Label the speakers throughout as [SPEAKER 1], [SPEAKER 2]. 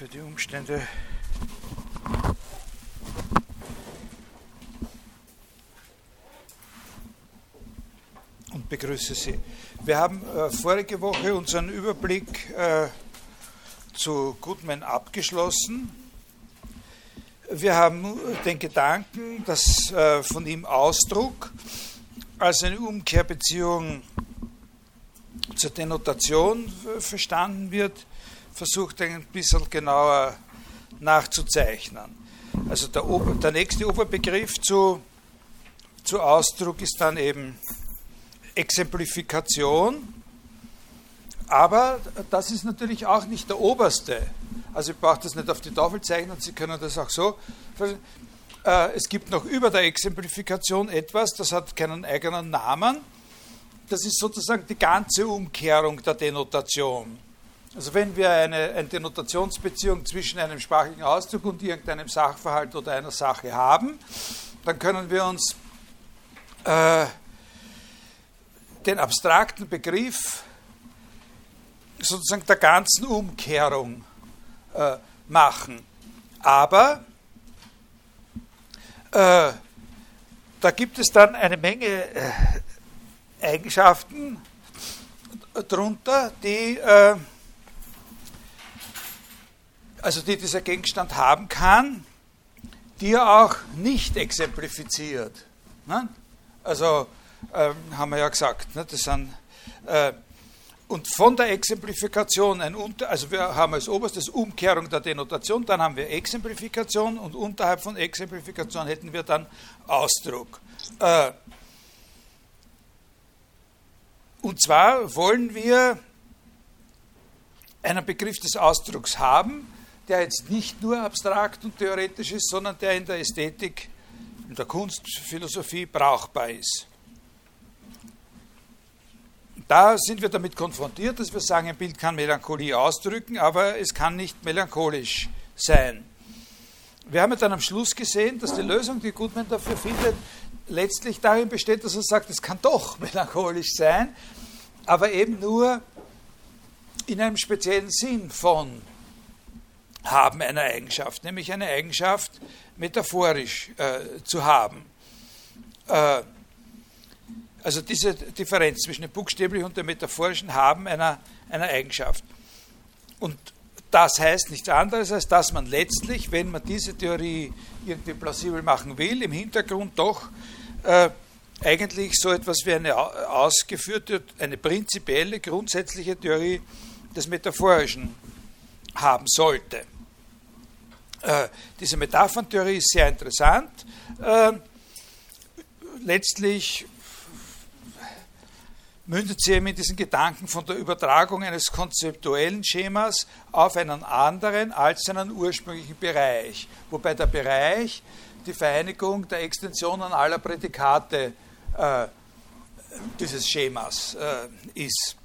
[SPEAKER 1] für die Umstände und begrüße Sie. Wir haben äh, vorige Woche unseren Überblick äh, zu Goodman abgeschlossen. Wir haben den Gedanken, dass äh, von ihm Ausdruck als eine Umkehrbeziehung zur Denotation äh, verstanden wird, versucht ein bisschen genauer nachzuzeichnen. Also der, Ober, der nächste Oberbegriff zu, zu Ausdruck ist dann eben Exemplifikation, aber das ist natürlich auch nicht der oberste. Also ich brauche das nicht auf die Tafel zeichnen, Sie können das auch so. Äh, es gibt noch über der Exemplifikation etwas, das hat keinen eigenen Namen. Das ist sozusagen die ganze Umkehrung der Denotation. Also wenn wir eine, eine Denotationsbeziehung zwischen einem sprachlichen Ausdruck und irgendeinem Sachverhalt oder einer Sache haben, dann können wir uns äh, den abstrakten Begriff sozusagen der ganzen Umkehrung äh, machen. Aber äh, da gibt es dann eine Menge äh, Eigenschaften drunter, die, äh, also die dieser Gegenstand haben kann, die er auch nicht exemplifiziert. Ne? Also ähm, haben wir ja gesagt, ne? das sind äh, und von der Exemplifikation ein Unter, also wir haben als oberstes Umkehrung der Denotation, dann haben wir Exemplifikation und unterhalb von Exemplifikation hätten wir dann Ausdruck. Äh, und zwar wollen wir einen Begriff des Ausdrucks haben, der jetzt nicht nur abstrakt und theoretisch ist, sondern der in der Ästhetik, in der Kunstphilosophie brauchbar ist. Da sind wir damit konfrontiert, dass wir sagen, ein Bild kann Melancholie ausdrücken, aber es kann nicht melancholisch sein. Wir haben dann am Schluss gesehen, dass die Lösung, die Goodman dafür findet, letztlich darin besteht, dass er sagt, es kann doch melancholisch sein, aber eben nur in einem speziellen Sinn von haben einer Eigenschaft, nämlich eine Eigenschaft metaphorisch äh, zu haben. Äh, also diese Differenz zwischen dem buchstäblichen und dem metaphorischen Haben einer, einer Eigenschaft. Und das heißt nichts anderes, als dass man letztlich, wenn man diese Theorie irgendwie plausibel machen will, im Hintergrund doch äh, eigentlich so etwas wie eine ausgeführte, eine prinzipielle, grundsätzliche Theorie des Metaphorischen haben sollte. Äh, diese Metapherntheorie ist sehr interessant. Äh, letztlich mündet sie eben in diesen Gedanken von der Übertragung eines konzeptuellen Schemas auf einen anderen als seinen ursprünglichen Bereich, wobei der Bereich die Vereinigung der Extensionen aller Prädikate äh, dieses Schemas äh, ist.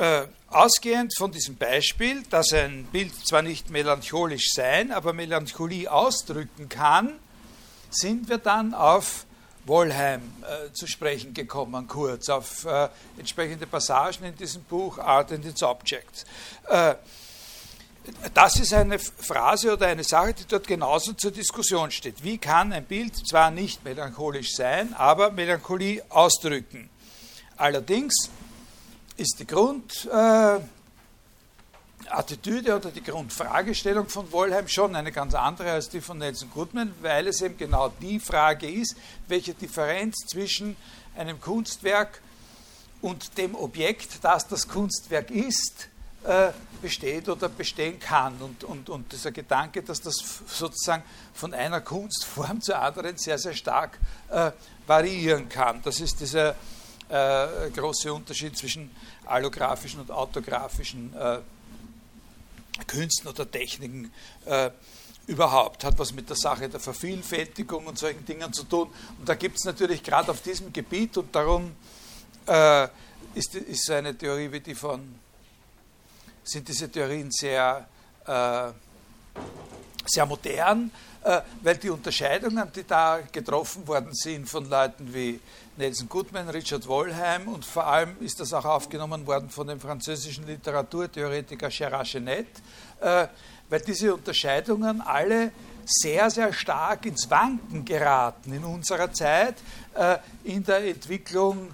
[SPEAKER 1] Äh, ausgehend von diesem Beispiel, dass ein Bild zwar nicht melancholisch sein, aber Melancholie ausdrücken kann, sind wir dann auf Wollheim äh, zu sprechen gekommen, kurz, auf äh, entsprechende Passagen in diesem Buch Art and its Objects. Äh, das ist eine Phrase oder eine Sache, die dort genauso zur Diskussion steht. Wie kann ein Bild zwar nicht melancholisch sein, aber Melancholie ausdrücken? Allerdings ist die Grund, äh, oder die Grundfragestellung von Wollheim schon eine ganz andere als die von Nelson Goodman, weil es eben genau die Frage ist, welche Differenz zwischen einem Kunstwerk und dem Objekt, das das Kunstwerk ist, äh, besteht oder bestehen kann. Und, und, und dieser Gedanke, dass das sozusagen von einer Kunstform zur anderen sehr, sehr stark äh, variieren kann. Das ist dieser äh, große Unterschied zwischen allografischen und autografischen äh, Künsten oder Techniken äh, überhaupt. Hat was mit der Sache der Vervielfältigung und solchen Dingen zu tun. Und da gibt es natürlich gerade auf diesem Gebiet und darum äh, ist, ist eine Theorie wie die von, sind diese Theorien sehr äh, sehr modern, weil die Unterscheidungen, die da getroffen worden sind von Leuten wie Nelson Goodman, Richard Wollheim und vor allem ist das auch aufgenommen worden von dem französischen Literaturtheoretiker Gérard Genet, äh, weil diese Unterscheidungen alle sehr, sehr stark ins Wanken geraten in unserer Zeit, äh, in der Entwicklung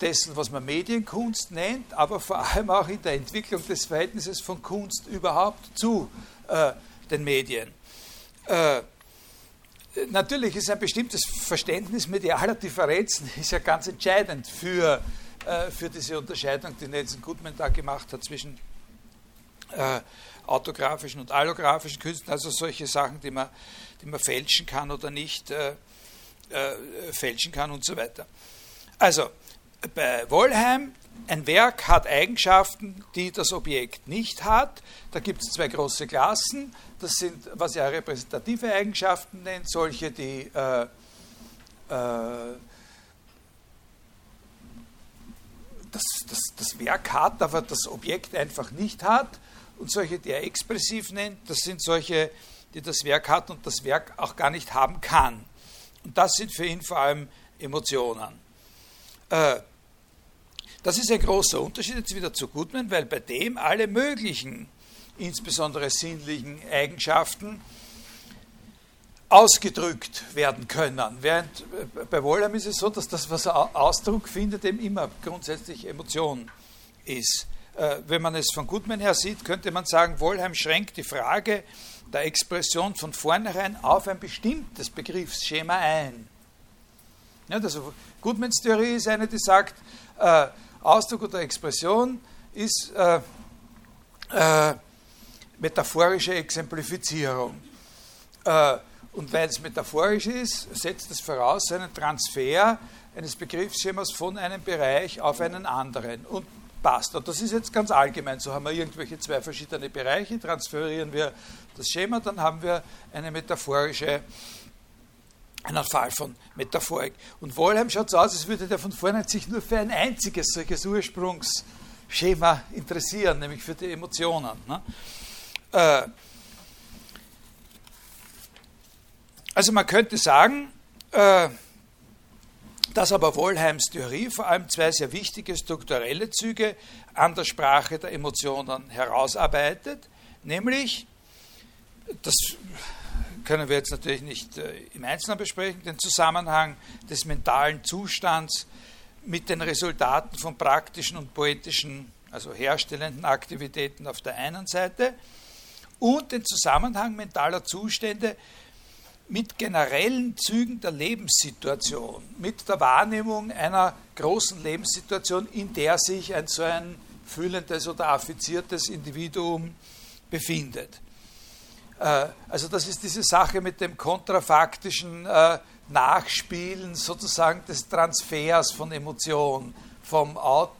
[SPEAKER 1] dessen, was man Medienkunst nennt, aber vor allem auch in der Entwicklung des Verhältnisses von Kunst überhaupt zu äh, den Medien. Äh, natürlich ist ein bestimmtes Verständnis medialer Differenzen ist ja ganz entscheidend für, äh, für diese Unterscheidung, die Nelson Goodman da gemacht hat zwischen äh, autografischen und allografischen Künsten, also solche Sachen, die man, die man fälschen kann oder nicht äh, äh, fälschen kann und so weiter. Also, bei Wollheim, ein Werk hat Eigenschaften, die das Objekt nicht hat. Da gibt es zwei große Klassen. Das sind, was er repräsentative Eigenschaften nennt, solche, die äh, äh, das, das, das Werk hat, aber das Objekt einfach nicht hat und solche, die er expressiv nennt, das sind solche, die das Werk hat und das Werk auch gar nicht haben kann. Und das sind für ihn vor allem Emotionen. Äh, das ist ein großer Unterschied jetzt wieder zu Goodman, weil bei dem alle möglichen, insbesondere sinnlichen Eigenschaften, ausgedrückt werden können. Während äh, bei Wollheim ist es so, dass das, was Ausdruck findet, eben immer grundsätzlich Emotion ist. Äh, wenn man es von Goodman her sieht, könnte man sagen, Wollheim schränkt die Frage der Expression von vornherein auf ein bestimmtes Begriffsschema ein. Ja, also Goodmans Theorie ist eine, die sagt, äh, Ausdruck oder Expression ist äh, äh, metaphorische Exemplifizierung. Äh, und weil es metaphorisch ist, setzt es voraus einen Transfer eines Begriffsschemas von einem Bereich auf einen anderen. Und passt. Und das ist jetzt ganz allgemein. So haben wir irgendwelche zwei verschiedene Bereiche, transferieren wir das Schema, dann haben wir eine metaphorische, einen Fall von Metaphorik. Und Wollheim schaut so aus, als würde der von vornherein sich nur für ein einziges solches Ursprungsschema interessieren, nämlich für die Emotionen. Ne? Äh, also man könnte sagen, äh, dass aber Wollheims Theorie vor allem zwei sehr wichtige strukturelle Züge an der Sprache der Emotionen herausarbeitet, nämlich, das können wir jetzt natürlich nicht äh, im Einzelnen besprechen, den Zusammenhang des mentalen Zustands mit den Resultaten von praktischen und poetischen, also herstellenden Aktivitäten auf der einen Seite und den Zusammenhang mentaler Zustände mit generellen Zügen der Lebenssituation, mit der Wahrnehmung einer großen Lebenssituation, in der sich ein so ein fühlendes oder affiziertes Individuum befindet. Äh, also das ist diese Sache mit dem kontrafaktischen äh, Nachspielen sozusagen des Transfers von Emotionen vom,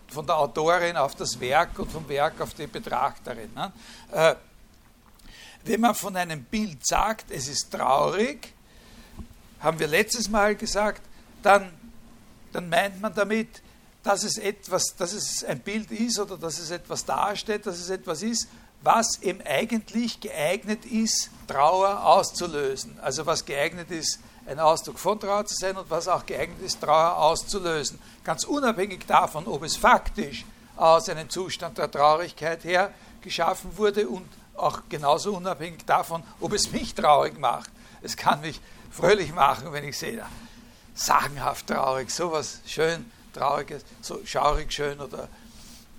[SPEAKER 1] von der Autorin auf das Werk und vom Werk auf die Betrachterin. Ne? Äh, wenn man von einem Bild sagt, es ist traurig, haben wir letztes Mal gesagt, dann, dann meint man damit, dass es etwas, dass es ein Bild ist oder dass es etwas darstellt, dass es etwas ist, was eben eigentlich geeignet ist, Trauer auszulösen. Also was geeignet ist, ein Ausdruck von Trauer zu sein und was auch geeignet ist, Trauer auszulösen. Ganz unabhängig davon, ob es faktisch aus einem Zustand der Traurigkeit her geschaffen wurde und auch genauso unabhängig davon, ob es mich traurig macht. Es kann mich fröhlich machen, wenn ich sehe, sagenhaft traurig, sowas schön trauriges, so schaurig schön oder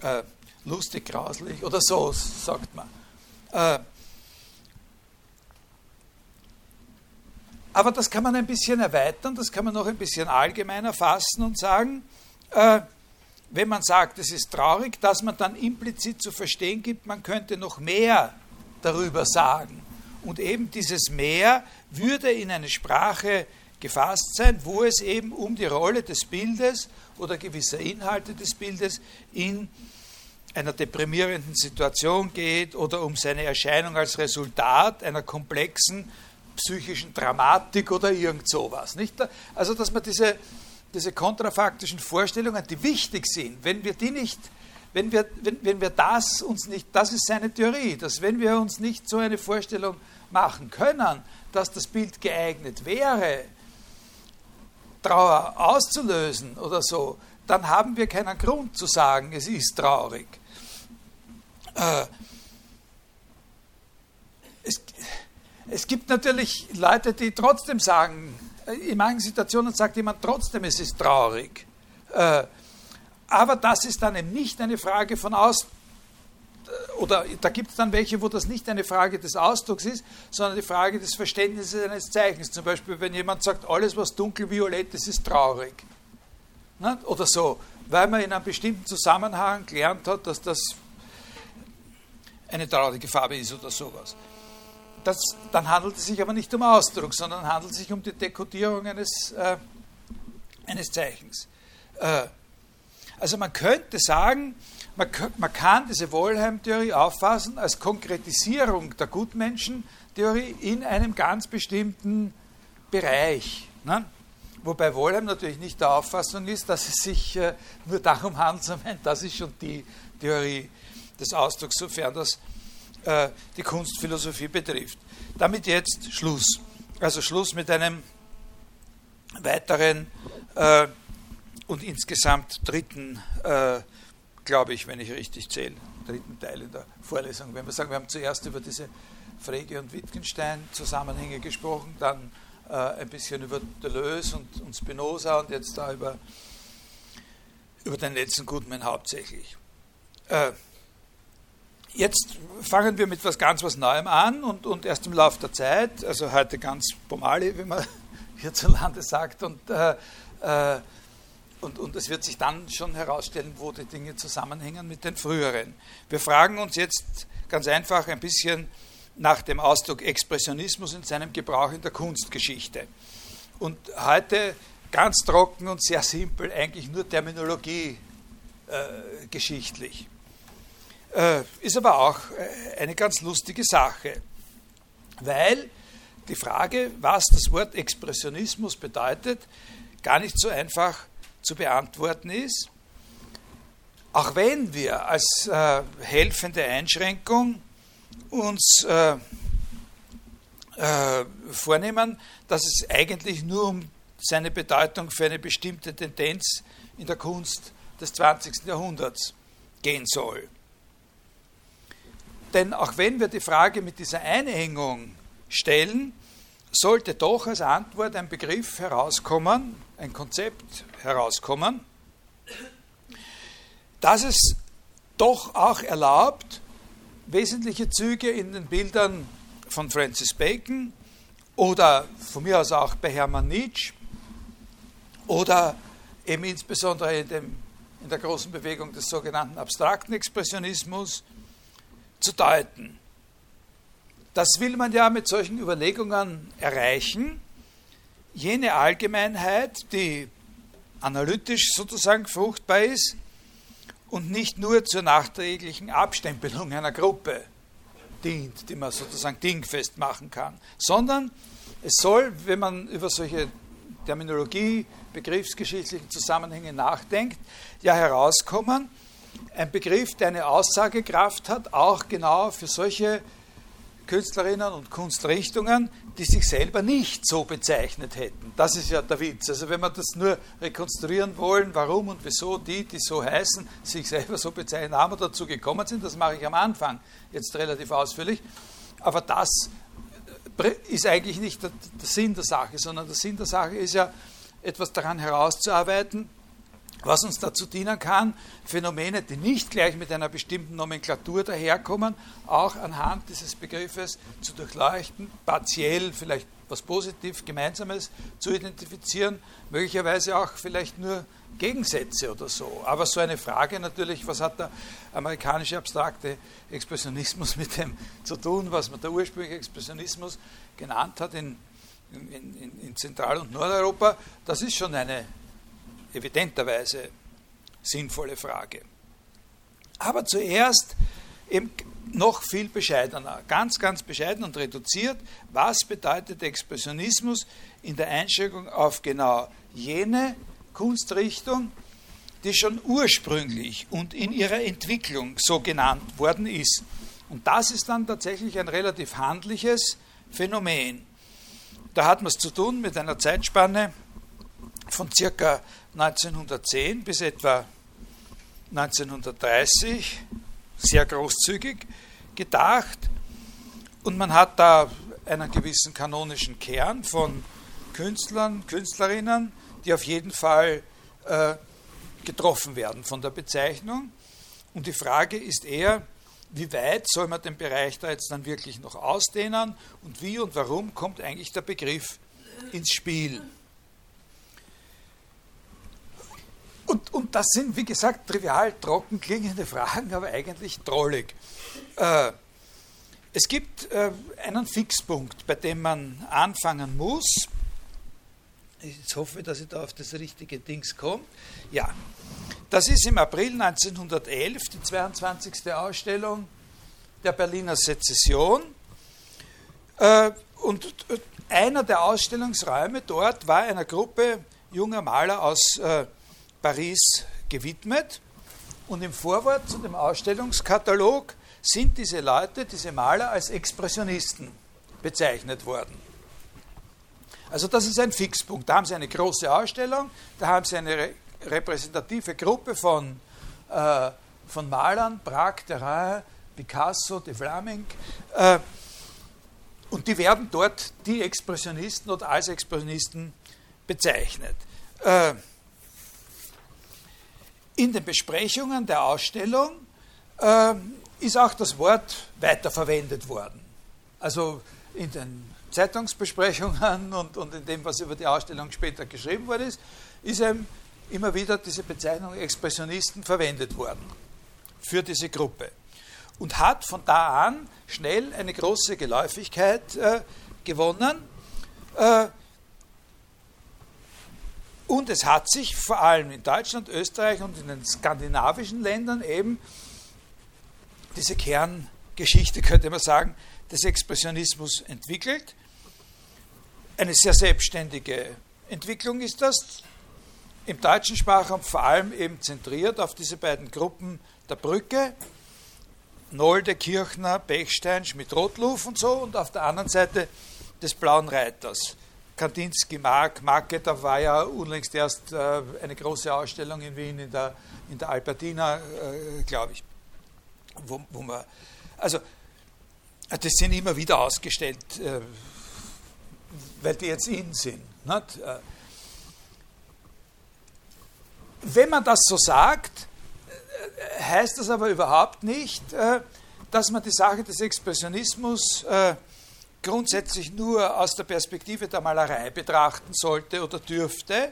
[SPEAKER 1] äh, lustig grauslich oder so, sagt man. Äh, aber das kann man ein bisschen erweitern, das kann man noch ein bisschen allgemeiner fassen und sagen, äh, wenn man sagt, es ist traurig, dass man dann implizit zu verstehen gibt, man könnte noch mehr darüber sagen. Und eben dieses Mehr würde in eine Sprache gefasst sein, wo es eben um die Rolle des Bildes oder gewisser Inhalte des Bildes in einer deprimierenden Situation geht oder um seine Erscheinung als Resultat einer komplexen psychischen Dramatik oder irgend sowas. Nicht? Also, dass man diese, diese kontrafaktischen Vorstellungen, die wichtig sind, wenn wir die nicht wenn wir, wenn, wenn wir das uns nicht, das ist seine Theorie, dass wenn wir uns nicht so eine Vorstellung machen können, dass das Bild geeignet wäre, Trauer auszulösen oder so, dann haben wir keinen Grund zu sagen, es ist traurig. Äh, es, es gibt natürlich Leute, die trotzdem sagen, äh, in manchen Situationen sagt jemand trotzdem, es ist traurig. Äh, aber das ist dann eben nicht eine Frage von Aus, oder da gibt es dann welche, wo das nicht eine Frage des Ausdrucks ist, sondern die Frage des Verständnisses eines Zeichens. Zum Beispiel, wenn jemand sagt, alles, was dunkelviolett ist, ist traurig. Ne? Oder so, weil man in einem bestimmten Zusammenhang gelernt hat, dass das eine traurige Farbe ist oder sowas. Das, dann handelt es sich aber nicht um Ausdruck, sondern handelt es sich um die Dekodierung eines, äh, eines Zeichens. Äh, also man könnte sagen, man, man kann diese Wohlheim-Theorie auffassen als Konkretisierung der Gutmenschen-Theorie in einem ganz bestimmten Bereich. Ne? Wobei Wohlheim natürlich nicht der Auffassung ist, dass es sich äh, nur darum handelt, sondern das ist schon die Theorie des Ausdrucks, sofern das äh, die Kunstphilosophie betrifft. Damit jetzt Schluss. Also Schluss mit einem weiteren äh, und insgesamt dritten äh, glaube ich, wenn ich richtig zähle, dritten Teil in der Vorlesung. Wenn wir sagen, wir haben zuerst über diese Frege und Wittgenstein-Zusammenhänge gesprochen, dann äh, ein bisschen über Deleuze und, und Spinoza und jetzt da über, über den letzten Gutmann hauptsächlich. Äh, jetzt fangen wir mit etwas ganz was Neuem an und, und erst im Laufe der Zeit, also heute ganz Pomali, wie man hierzulande sagt, und äh, äh und, und es wird sich dann schon herausstellen, wo die Dinge zusammenhängen mit den früheren. Wir fragen uns jetzt ganz einfach ein bisschen nach dem Ausdruck Expressionismus in seinem Gebrauch in der Kunstgeschichte. Und heute ganz trocken und sehr simpel, eigentlich nur Terminologie äh, geschichtlich. Äh, ist aber auch äh, eine ganz lustige Sache, weil die Frage, was das Wort Expressionismus bedeutet, gar nicht so einfach zu beantworten ist. Auch wenn wir als äh, helfende Einschränkung uns äh, äh, vornehmen, dass es eigentlich nur um seine Bedeutung für eine bestimmte Tendenz in der Kunst des 20. Jahrhunderts gehen soll. Denn auch wenn wir die Frage mit dieser Einhängung stellen, sollte doch als Antwort ein Begriff herauskommen, ein Konzept herauskommen, das es doch auch erlaubt, wesentliche Züge in den Bildern von Francis Bacon oder von mir aus auch bei Hermann Nietzsche oder eben insbesondere in, dem, in der großen Bewegung des sogenannten abstrakten Expressionismus zu deuten. Das will man ja mit solchen Überlegungen erreichen. Jene Allgemeinheit, die analytisch sozusagen fruchtbar ist und nicht nur zur nachträglichen Abstempelung einer Gruppe dient, die man sozusagen dingfest machen kann, sondern es soll, wenn man über solche Terminologie, begriffsgeschichtlichen Zusammenhänge nachdenkt, ja herauskommen, ein Begriff, der eine Aussagekraft hat, auch genau für solche Künstlerinnen und Kunstrichtungen, die sich selber nicht so bezeichnet hätten. Das ist ja der Witz. Also wenn wir das nur rekonstruieren wollen, warum und wieso die, die so heißen, sich selber so bezeichnen, haben wir dazu gekommen sind, das mache ich am Anfang jetzt relativ ausführlich. Aber das ist eigentlich nicht der Sinn der Sache, sondern der Sinn der Sache ist ja, etwas daran herauszuarbeiten, was uns dazu dienen kann, Phänomene, die nicht gleich mit einer bestimmten Nomenklatur daherkommen, auch anhand dieses Begriffes zu durchleuchten, partiell vielleicht was positiv Gemeinsames zu identifizieren, möglicherweise auch vielleicht nur Gegensätze oder so. Aber so eine Frage natürlich, was hat der amerikanische abstrakte Expressionismus mit dem zu tun, was man der ursprüngliche Expressionismus genannt hat in, in, in, Zentral- und Nordeuropa, das ist schon eine evidenterweise sinnvolle Frage. Aber zuerst eben noch viel bescheidener, ganz, ganz bescheiden und reduziert, was bedeutet Expressionismus in der Einschränkung auf genau jene Kunstrichtung, die schon ursprünglich und in ihrer Entwicklung so genannt worden ist. Und das ist dann tatsächlich ein relativ handliches Phänomen. Da hat man es zu tun mit einer Zeitspanne von circa 1910 bis etwa 1930, sehr großzügig gedacht. Und man hat da einen gewissen kanonischen Kern von Künstlern, Künstlerinnen, die auf jeden Fall äh, getroffen werden von der Bezeichnung. Und die Frage ist eher, wie weit soll man den Bereich da jetzt dann wirklich noch ausdehnen und wie und warum kommt eigentlich der Begriff ins Spiel? Und, und das sind, wie gesagt, trivial trocken klingende Fragen, aber eigentlich drollig. Äh, es gibt äh, einen Fixpunkt, bei dem man anfangen muss. Ich hoffe, dass ich da auf das richtige Dings komme. Ja, das ist im April 1911 die 22. Ausstellung der Berliner Sezession. Äh, und einer der Ausstellungsräume dort war einer Gruppe junger Maler aus äh, Paris gewidmet. Und im Vorwort zu dem Ausstellungskatalog sind diese Leute, diese Maler als Expressionisten bezeichnet worden. Also das ist ein Fixpunkt. Da haben Sie eine große Ausstellung, da haben Sie eine repräsentative Gruppe von, äh, von Malern, Braque, Terrain, Picasso, de Flaming, äh, und die werden dort die Expressionisten oder als Expressionisten bezeichnet. Äh, in den Besprechungen der Ausstellung äh, ist auch das Wort weiterverwendet worden. Also in den Zeitungsbesprechungen und, und in dem, was über die Ausstellung später geschrieben worden ist, ist eben immer wieder diese Bezeichnung Expressionisten verwendet worden für diese Gruppe. Und hat von da an schnell eine große Geläufigkeit äh, gewonnen. Äh, und es hat sich vor allem in Deutschland, Österreich und in den skandinavischen Ländern eben diese Kerngeschichte, könnte man sagen, des Expressionismus entwickelt. Eine sehr selbstständige Entwicklung ist das. Im deutschen Sprachraum vor allem eben zentriert auf diese beiden Gruppen der Brücke, Nolde, Kirchner, Bechstein, Schmidt-Rotluf und so, und auf der anderen Seite des Blauen Reiters. Kandinsky, Mark, Market, war ja unlängst erst äh, eine große Ausstellung in Wien in der, in der Albertina, äh, glaube ich wo, wo man, also das sind immer wieder ausgestellt, äh, weil die jetzt in sind. Nicht? Wenn man das so sagt, heißt das aber überhaupt nicht, dass man die Sache des Expressionismus grundsätzlich nur aus der Perspektive der Malerei betrachten sollte oder dürfte.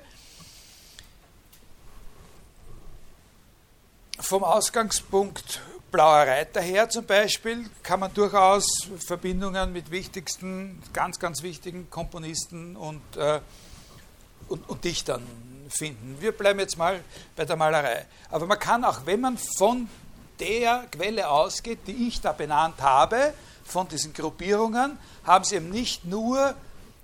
[SPEAKER 1] Vom Ausgangspunkt Blauer Reiter her zum Beispiel kann man durchaus Verbindungen mit wichtigsten, ganz, ganz wichtigen Komponisten und, äh, und, und, Dichtern finden. Wir bleiben jetzt mal bei der Malerei. Aber man kann auch, wenn man von der Quelle ausgeht, die ich da benannt habe, von diesen Gruppierungen, haben sie eben nicht nur,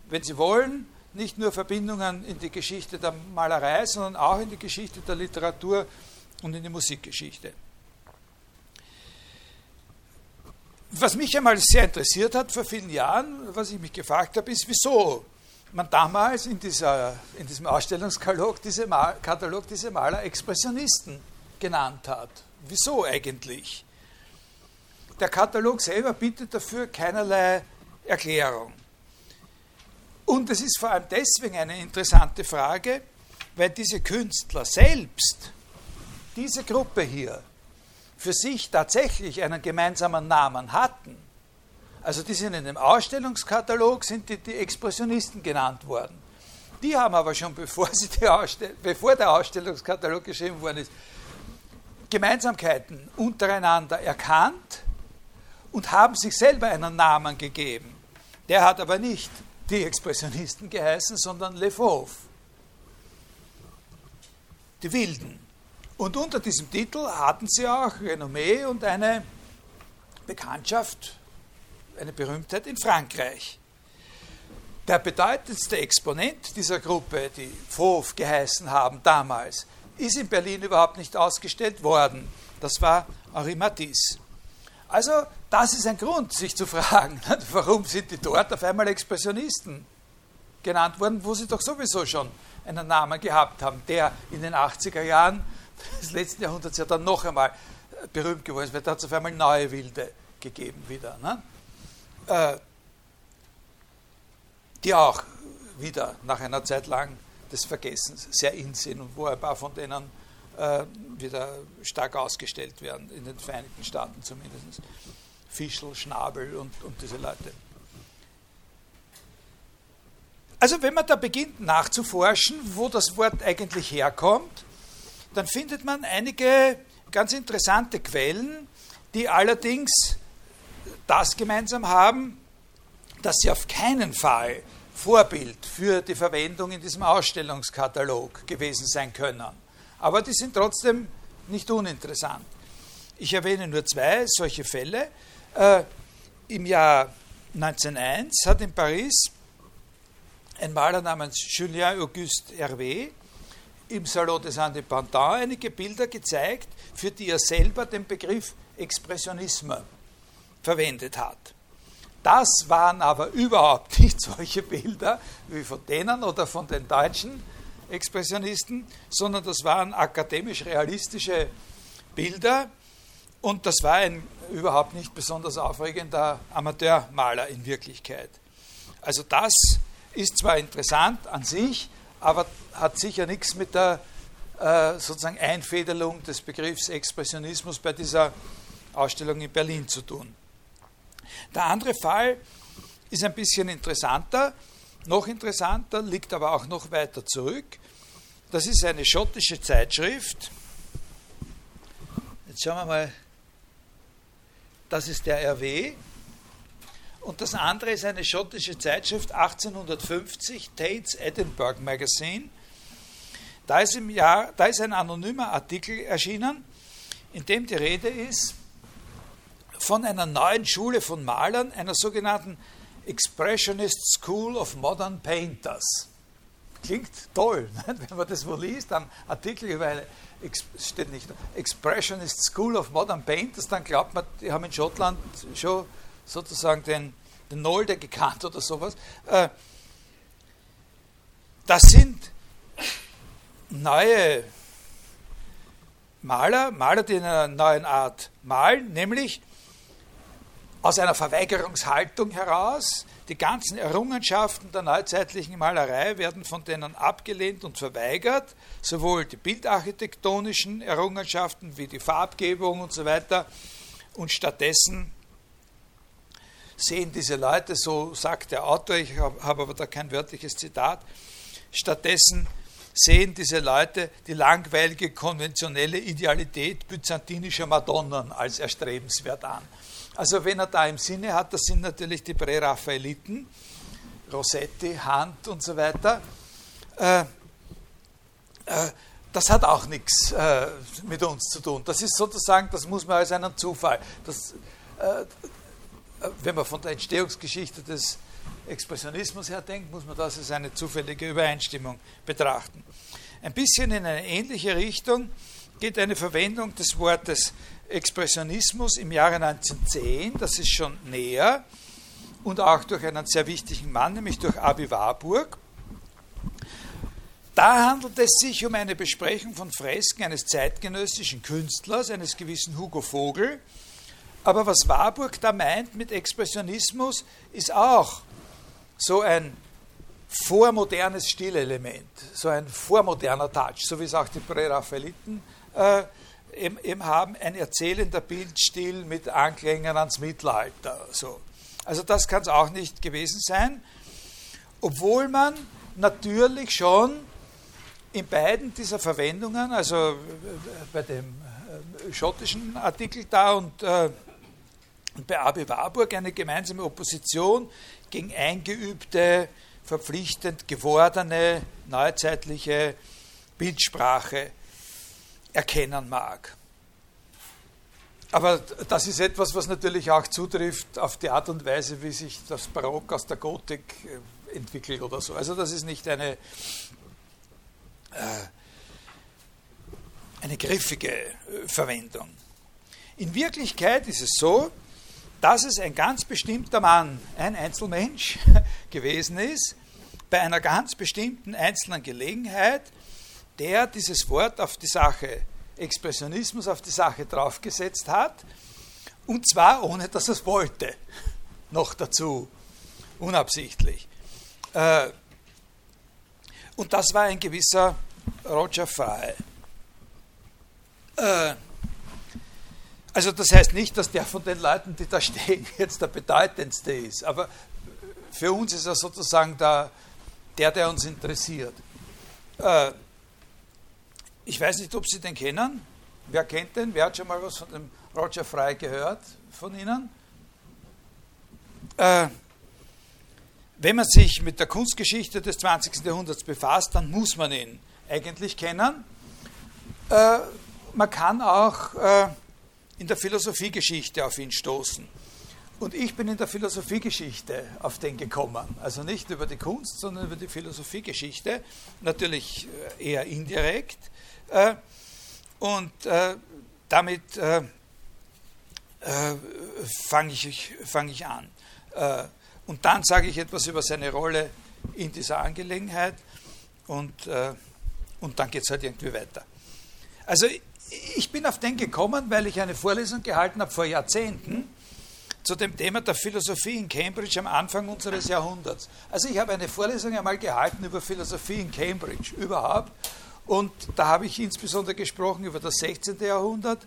[SPEAKER 1] wenn sie wollen, nicht nur Verbindungen in die Geschichte der Malerei, sondern auch in die Geschichte der Literatur und in die Musikgeschichte. Was mich einmal sehr interessiert hat vor vielen Jahren, was ich mich gefragt habe, ist, wieso man damals in, dieser, in diesem Ausstellungskatalog diese, Mal, Katalog diese Maler Expressionisten genannt hat. Wieso eigentlich? Der Katalog selber bietet dafür keinerlei Erklärung. Und es ist vor allem deswegen eine interessante Frage, weil diese Künstler selbst, diese Gruppe hier, für sich tatsächlich einen gemeinsamen Namen hatten, also die sind in dem Ausstellungskatalog, sind die, die Expressionisten genannt worden. Die haben aber schon, bevor, bevor der Ausstellungskatalog geschrieben worden ist, Gemeinsamkeiten untereinander erkannt und haben sich selber einen Namen gegeben. Der hat aber nicht die Expressionisten geheißen, sondern Le Fauve. Die Wilden. Und unter diesem Titel hatten sie auch Renommee und eine Bekanntschaft, eine Berühmtheit in Frankreich. Der bedeutendste Exponent dieser Gruppe, die Fauve geheißen haben damals, ist in Berlin überhaupt nicht ausgestellt worden. Das war Henri Matisse. Also, das ist ein Grund, sich zu fragen, warum sind die dort auf einmal Expressionisten genannt worden, wo sie doch sowieso schon einen Namen gehabt haben, der in den 80er Jahren des letzten Jahrhunderts ja dann noch einmal berühmt geworden ist, weil da hat es auf einmal neue Wilde gegeben wieder. Ne? Äh, die auch wieder nach einer Zeit lang des Vergessens sehr in sind und wo ein paar von denen äh, wieder stark ausgestellt werden, in den Vereinigten Staaten zumindest. Fischl, Schnabel und, und diese Leute. Also wenn man da beginnt nachzuforschen, wo das Wort eigentlich herkommt, dann findet man einige ganz interessante Quellen, die allerdings das gemeinsam haben, dass sie auf keinen Fall Vorbild für die Verwendung in diesem Ausstellungskatalog gewesen sein können. Aber die sind trotzdem nicht uninteressant. Ich erwähne nur zwei solche Fälle. Äh, Im Jahr 1901 hat in Paris ein Maler namens Julien Auguste Hervé im Salon des Indépendants einige Bilder gezeigt, für die er selber den Begriff Expressionisme verwendet hat. Das waren aber überhaupt nicht solche Bilder wie von denen oder von den deutschen Expressionisten, sondern das waren akademisch-realistische Bilder und das war ein überhaupt nicht besonders aufregender Amateurmaler in Wirklichkeit. Also das ist zwar interessant an sich, aber hat sicher nichts mit der äh, sozusagen Einfädelung des Begriffs Expressionismus bei dieser Ausstellung in Berlin zu tun. Der andere Fall ist ein bisschen interessanter, noch interessanter, liegt aber auch noch weiter zurück. Das ist eine schottische Zeitschrift. Jetzt schauen wir mal, das ist der RW. Und das andere ist eine schottische Zeitschrift 1850, Tate's Edinburgh Magazine. Da ist, im Jahr, da ist ein anonymer Artikel erschienen, in dem die Rede ist von einer neuen Schule von Malern, einer sogenannten Expressionist School of Modern Painters. Klingt toll, wenn man das wo liest, am Artikel über eine, steht nicht, Expressionist School of Modern Painters, dann glaubt man, die haben in Schottland schon sozusagen den, den Nolde gekannt oder sowas. Äh, das sind neue Maler, Maler, die in einer neuen Art malen, nämlich aus einer Verweigerungshaltung heraus. Die ganzen Errungenschaften der neuzeitlichen Malerei werden von denen abgelehnt und verweigert, sowohl die bildarchitektonischen Errungenschaften wie die Farbgebung und so weiter. Und stattdessen sehen diese Leute, so sagt der Autor, ich habe aber da kein wörtliches Zitat, stattdessen sehen diese Leute die langweilige konventionelle Idealität byzantinischer Madonnen als erstrebenswert an. Also wenn er da im Sinne hat, das sind natürlich die Präraffaeliten, Rossetti, Hand und so weiter. Äh, äh, das hat auch nichts äh, mit uns zu tun. Das ist sozusagen, das muss man als einen Zufall. Das, äh, wenn man von der Entstehungsgeschichte des Expressionismus her denkt, muss man das als eine zufällige Übereinstimmung betrachten. Ein bisschen in eine ähnliche Richtung geht eine Verwendung des Wortes Expressionismus im Jahre 1910, das ist schon näher, und auch durch einen sehr wichtigen Mann, nämlich durch Abi Warburg. Da handelt es sich um eine Besprechung von Fresken eines zeitgenössischen Künstlers, eines gewissen Hugo Vogel, aber was Warburg da meint mit Expressionismus, ist auch so ein vormodernes Stilelement, so ein vormoderner Touch, so wie es auch die Präraffaeliten äh, eben, eben, haben, ein erzählender Bildstil mit Anklängen ans Mittelalter. So. Also das kann es auch nicht gewesen sein, obwohl man natürlich schon in beiden dieser Verwendungen, also bei dem äh, schottischen Artikel da und äh, bei Abi Warburg eine gemeinsame Opposition gegen eingeübte, verpflichtend gewordene, neuzeitliche Bildsprache erkennen mag. Aber das ist etwas, was natürlich auch zutrifft auf die Art und Weise, wie sich das Barock aus der Gotik äh, entwickelt oder so. Also das ist nicht eine, äh, eine griffige äh, Verwendung. In Wirklichkeit ist es so, dass es ein ganz bestimmter Mann, ein Einzelmensch gewesen ist, bei einer ganz bestimmten einzelnen Gelegenheit, der dieses Wort auf die Sache Expressionismus auf die Sache draufgesetzt hat, und zwar ohne dass er es wollte, noch dazu, unabsichtlich. Äh, und das war ein gewisser Roger Fry. Äh, also das heißt nicht, dass der von den Leuten, die da stehen, jetzt der bedeutendste ist, aber für uns ist er sozusagen der, der, der uns interessiert. Ich weiß nicht, ob Sie den kennen. Wer kennt den? Wer hat schon mal was von dem Roger Fry gehört von Ihnen? Äh, wenn man sich mit der Kunstgeschichte des 20. Jahrhunderts befasst, dann muss man ihn eigentlich kennen. Äh, man kann auch äh, in der Philosophiegeschichte auf ihn stoßen. Und ich bin in der Philosophiegeschichte auf den gekommen. Also nicht über die Kunst, sondern über die Philosophiegeschichte. Natürlich äh, eher indirekt. Äh, und äh, damit fange ich, fang ich an. und dann sage ich etwas über seine Rolle in dieser Angelegenheit und, und dann geht es halt irgendwie weiter. Also ich bin auf den gekommen, weil ich eine Vorlesung gehalten habe vor Jahrzehnten zu dem Thema der Philosophie in Cambridge am Anfang unseres Jahrhunderts. Also ich habe eine Vorlesung einmal gehalten über Philosophie in Cambridge überhaupt und da habe ich insbesondere gesprochen über das 16. Jahrhundert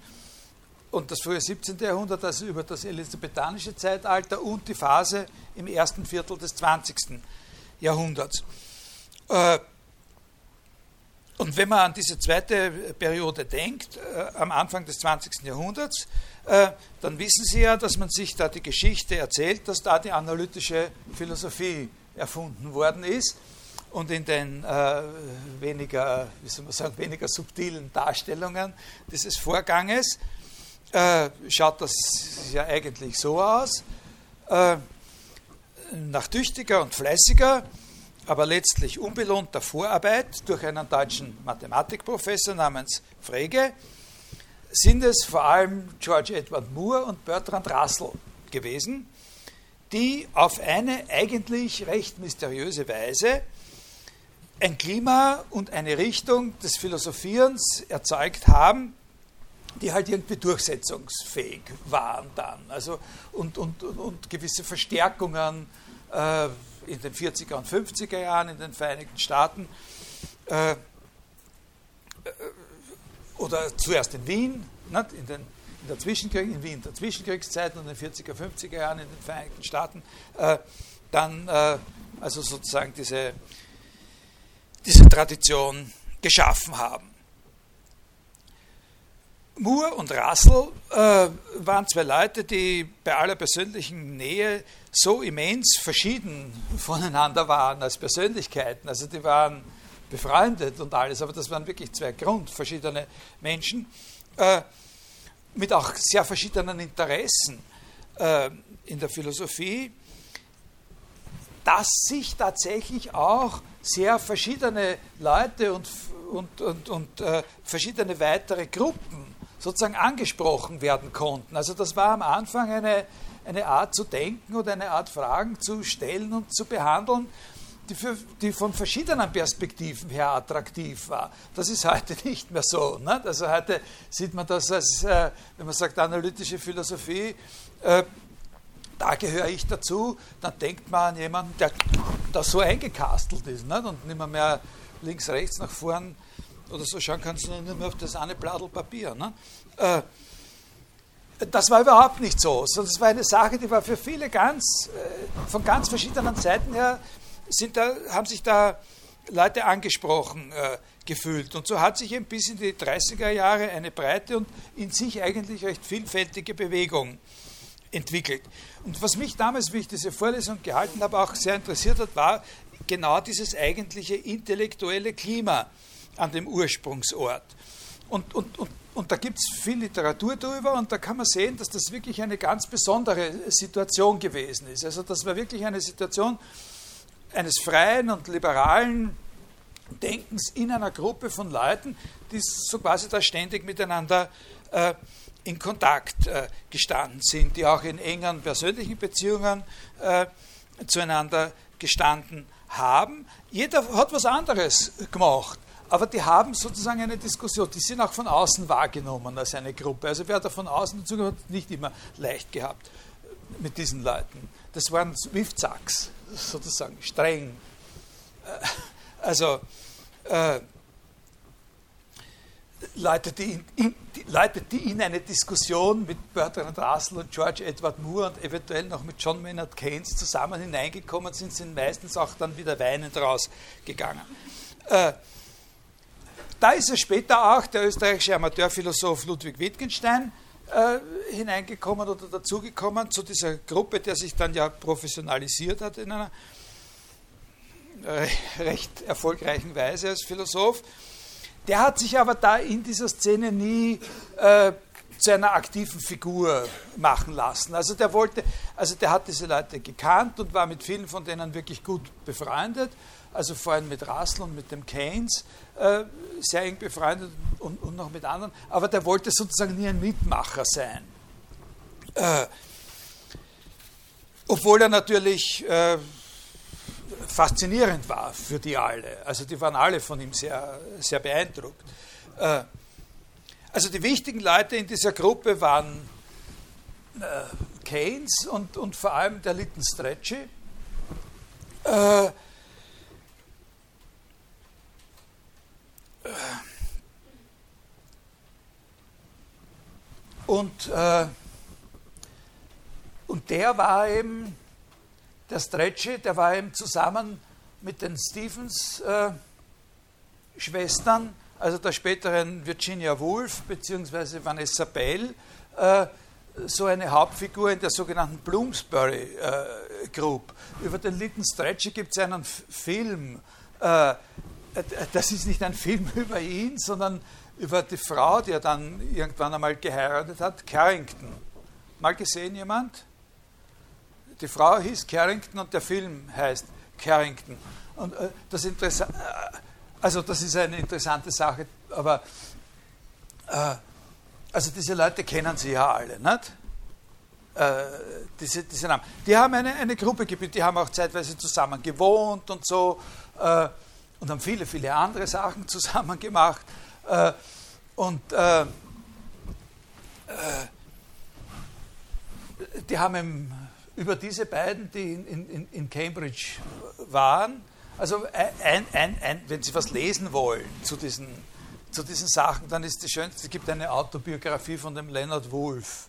[SPEAKER 1] und das frühe 17. Jahrhundert, also über das elisabethanische Zeitalter und die Phase im ersten Viertel des 20. Jahrhunderts. Äh, und wenn man an diese zweite Periode denkt, äh, am Anfang des 20. Jahrhunderts, äh, dann wissen Sie ja, dass man sich da die Geschichte erzählt, dass da die analytische Philosophie erfunden worden ist und in den äh, weniger, wie soll man sagen, weniger subtilen Darstellungen dieses Vorganges äh, schaut das ja eigentlich so aus. Äh, nach tüchtiger und fleißiger aber letztlich unbelohnter Vorarbeit durch einen deutschen Mathematikprofessor namens Frege sind es vor allem George Edward Moore und Bertrand Russell gewesen, die auf eine eigentlich recht mysteriöse Weise ein Klima und eine Richtung des Philosophierens erzeugt haben, die halt irgendwie durchsetzungsfähig waren dann. Also und, und, und gewisse Verstärkungen äh, in den 40er und 50er Jahren in den Vereinigten Staaten äh, äh, oder zuerst in Wien, nicht, in, den, in, der Zwischenkrieg, in Wien der Zwischenkriegszeit und in den 40er, 50er Jahren in den Vereinigten Staaten, äh, dann äh, also sozusagen diese, diese Tradition geschaffen haben. Moore und Russell äh, waren zwei Leute, die bei aller persönlichen Nähe so immens verschieden voneinander waren als Persönlichkeiten. Also die waren befreundet und alles, aber das waren wirklich zwei grundverschiedene Menschen äh, mit auch sehr verschiedenen Interessen äh, in der Philosophie, dass sich tatsächlich auch sehr verschiedene Leute und, und, und, und äh, verschiedene weitere Gruppen sozusagen angesprochen werden konnten. Also das war am Anfang eine, eine Art zu denken oder eine Art Fragen zu stellen und zu behandeln, die, für, die von verschiedenen Perspektiven her attraktiv war. Das ist heute nicht mehr so. Ne? Also heute sieht man das als, äh, wenn man sagt, analytische Philosophie, äh, da gehöre ich dazu, dann denkt man an jemanden, der da so eingekastelt ist nicht? und nicht mehr, mehr links, rechts, nach vorn oder so schauen kannst du nur mehr auf das eine Bladel Papier. Ne? Äh, das war überhaupt nicht so, sondern es war eine Sache, die war für viele ganz, äh, von ganz verschiedenen Seiten her, sind da, haben sich da Leute angesprochen äh, gefühlt. Und so hat sich eben bis in die 30er Jahre eine breite und in sich eigentlich recht vielfältige Bewegung entwickelt. Und was mich damals, wie ich diese Vorlesung gehalten habe, auch sehr interessiert hat, war genau dieses eigentliche intellektuelle Klima an dem Ursprungsort. Und, und, und, und da gibt es viel Literatur darüber und da kann man sehen, dass das wirklich eine ganz besondere Situation gewesen ist. Also das war wirklich eine Situation eines freien und liberalen Denkens in einer Gruppe von Leuten, die so quasi da ständig miteinander äh, in Kontakt äh, gestanden sind, die auch in engen persönlichen Beziehungen äh, zueinander gestanden haben. Jeder hat was anderes gemacht, aber die haben sozusagen eine Diskussion, die sind auch von außen wahrgenommen als eine Gruppe. Also wer da von außen dazu hat nicht immer leicht gehabt mit diesen Leuten. Das waren Swift-Sacks, sozusagen streng. Äh, also äh, Leute, die in, die in eine Diskussion mit Bertrand Russell und George Edward Moore und eventuell noch mit John Maynard Keynes zusammen hineingekommen sind, sind meistens auch dann wieder weinend rausgegangen. Äh, da ist es später auch der österreichische Amateurphilosoph Ludwig Wittgenstein äh, hineingekommen oder dazugekommen zu dieser Gruppe, der sich dann ja professionalisiert hat in einer äh, recht erfolgreichen Weise als Philosoph. Der hat sich aber da in dieser Szene nie äh, zu einer aktiven Figur machen lassen. Also der wollte, also der hat diese Leute gekannt und war mit vielen von denen wirklich gut befreundet. Also vor allem mit Russell und mit dem Keynes äh, sehr eng befreundet und, und, noch mit anderen. Aber der wollte sozusagen nie ein Mitmacher sein. Äh, obwohl er natürlich äh, faszinierend war für die alle. Also die waren alle von ihm sehr, sehr beeindruckt. Äh, also die wichtigen Leute in dieser Gruppe waren äh, Keynes und, und vor allem der Lytton Strachey. Äh, und, und der war eben der Stretchy, der war eben zusammen mit den Stevens-Schwestern, äh, also der späteren Virginia Woolf bzw. Vanessa Bell, äh, so eine Hauptfigur in der sogenannten Bloomsbury äh, Group. Über den Lytton Stretchy gibt es einen Film. Äh, das ist nicht ein Film über ihn, sondern über die Frau, die er dann irgendwann einmal geheiratet hat, Carrington. Mal gesehen jemand? Die Frau hieß Carrington und der Film heißt Carrington. Und äh, das Interessa äh, also das ist eine interessante Sache, aber äh, also diese Leute kennen Sie ja alle, nicht? Diese, diese Namen. Die haben eine, eine Gruppe gebildet, die haben auch zeitweise zusammen gewohnt und so und haben viele, viele andere Sachen zusammen gemacht. Und die haben im über diese beiden, die in, in, in Cambridge waren. Also ein, ein, ein, wenn Sie was lesen wollen zu diesen, zu diesen Sachen, dann ist das Schönste, es gibt eine Autobiografie von dem Leonard Woolf.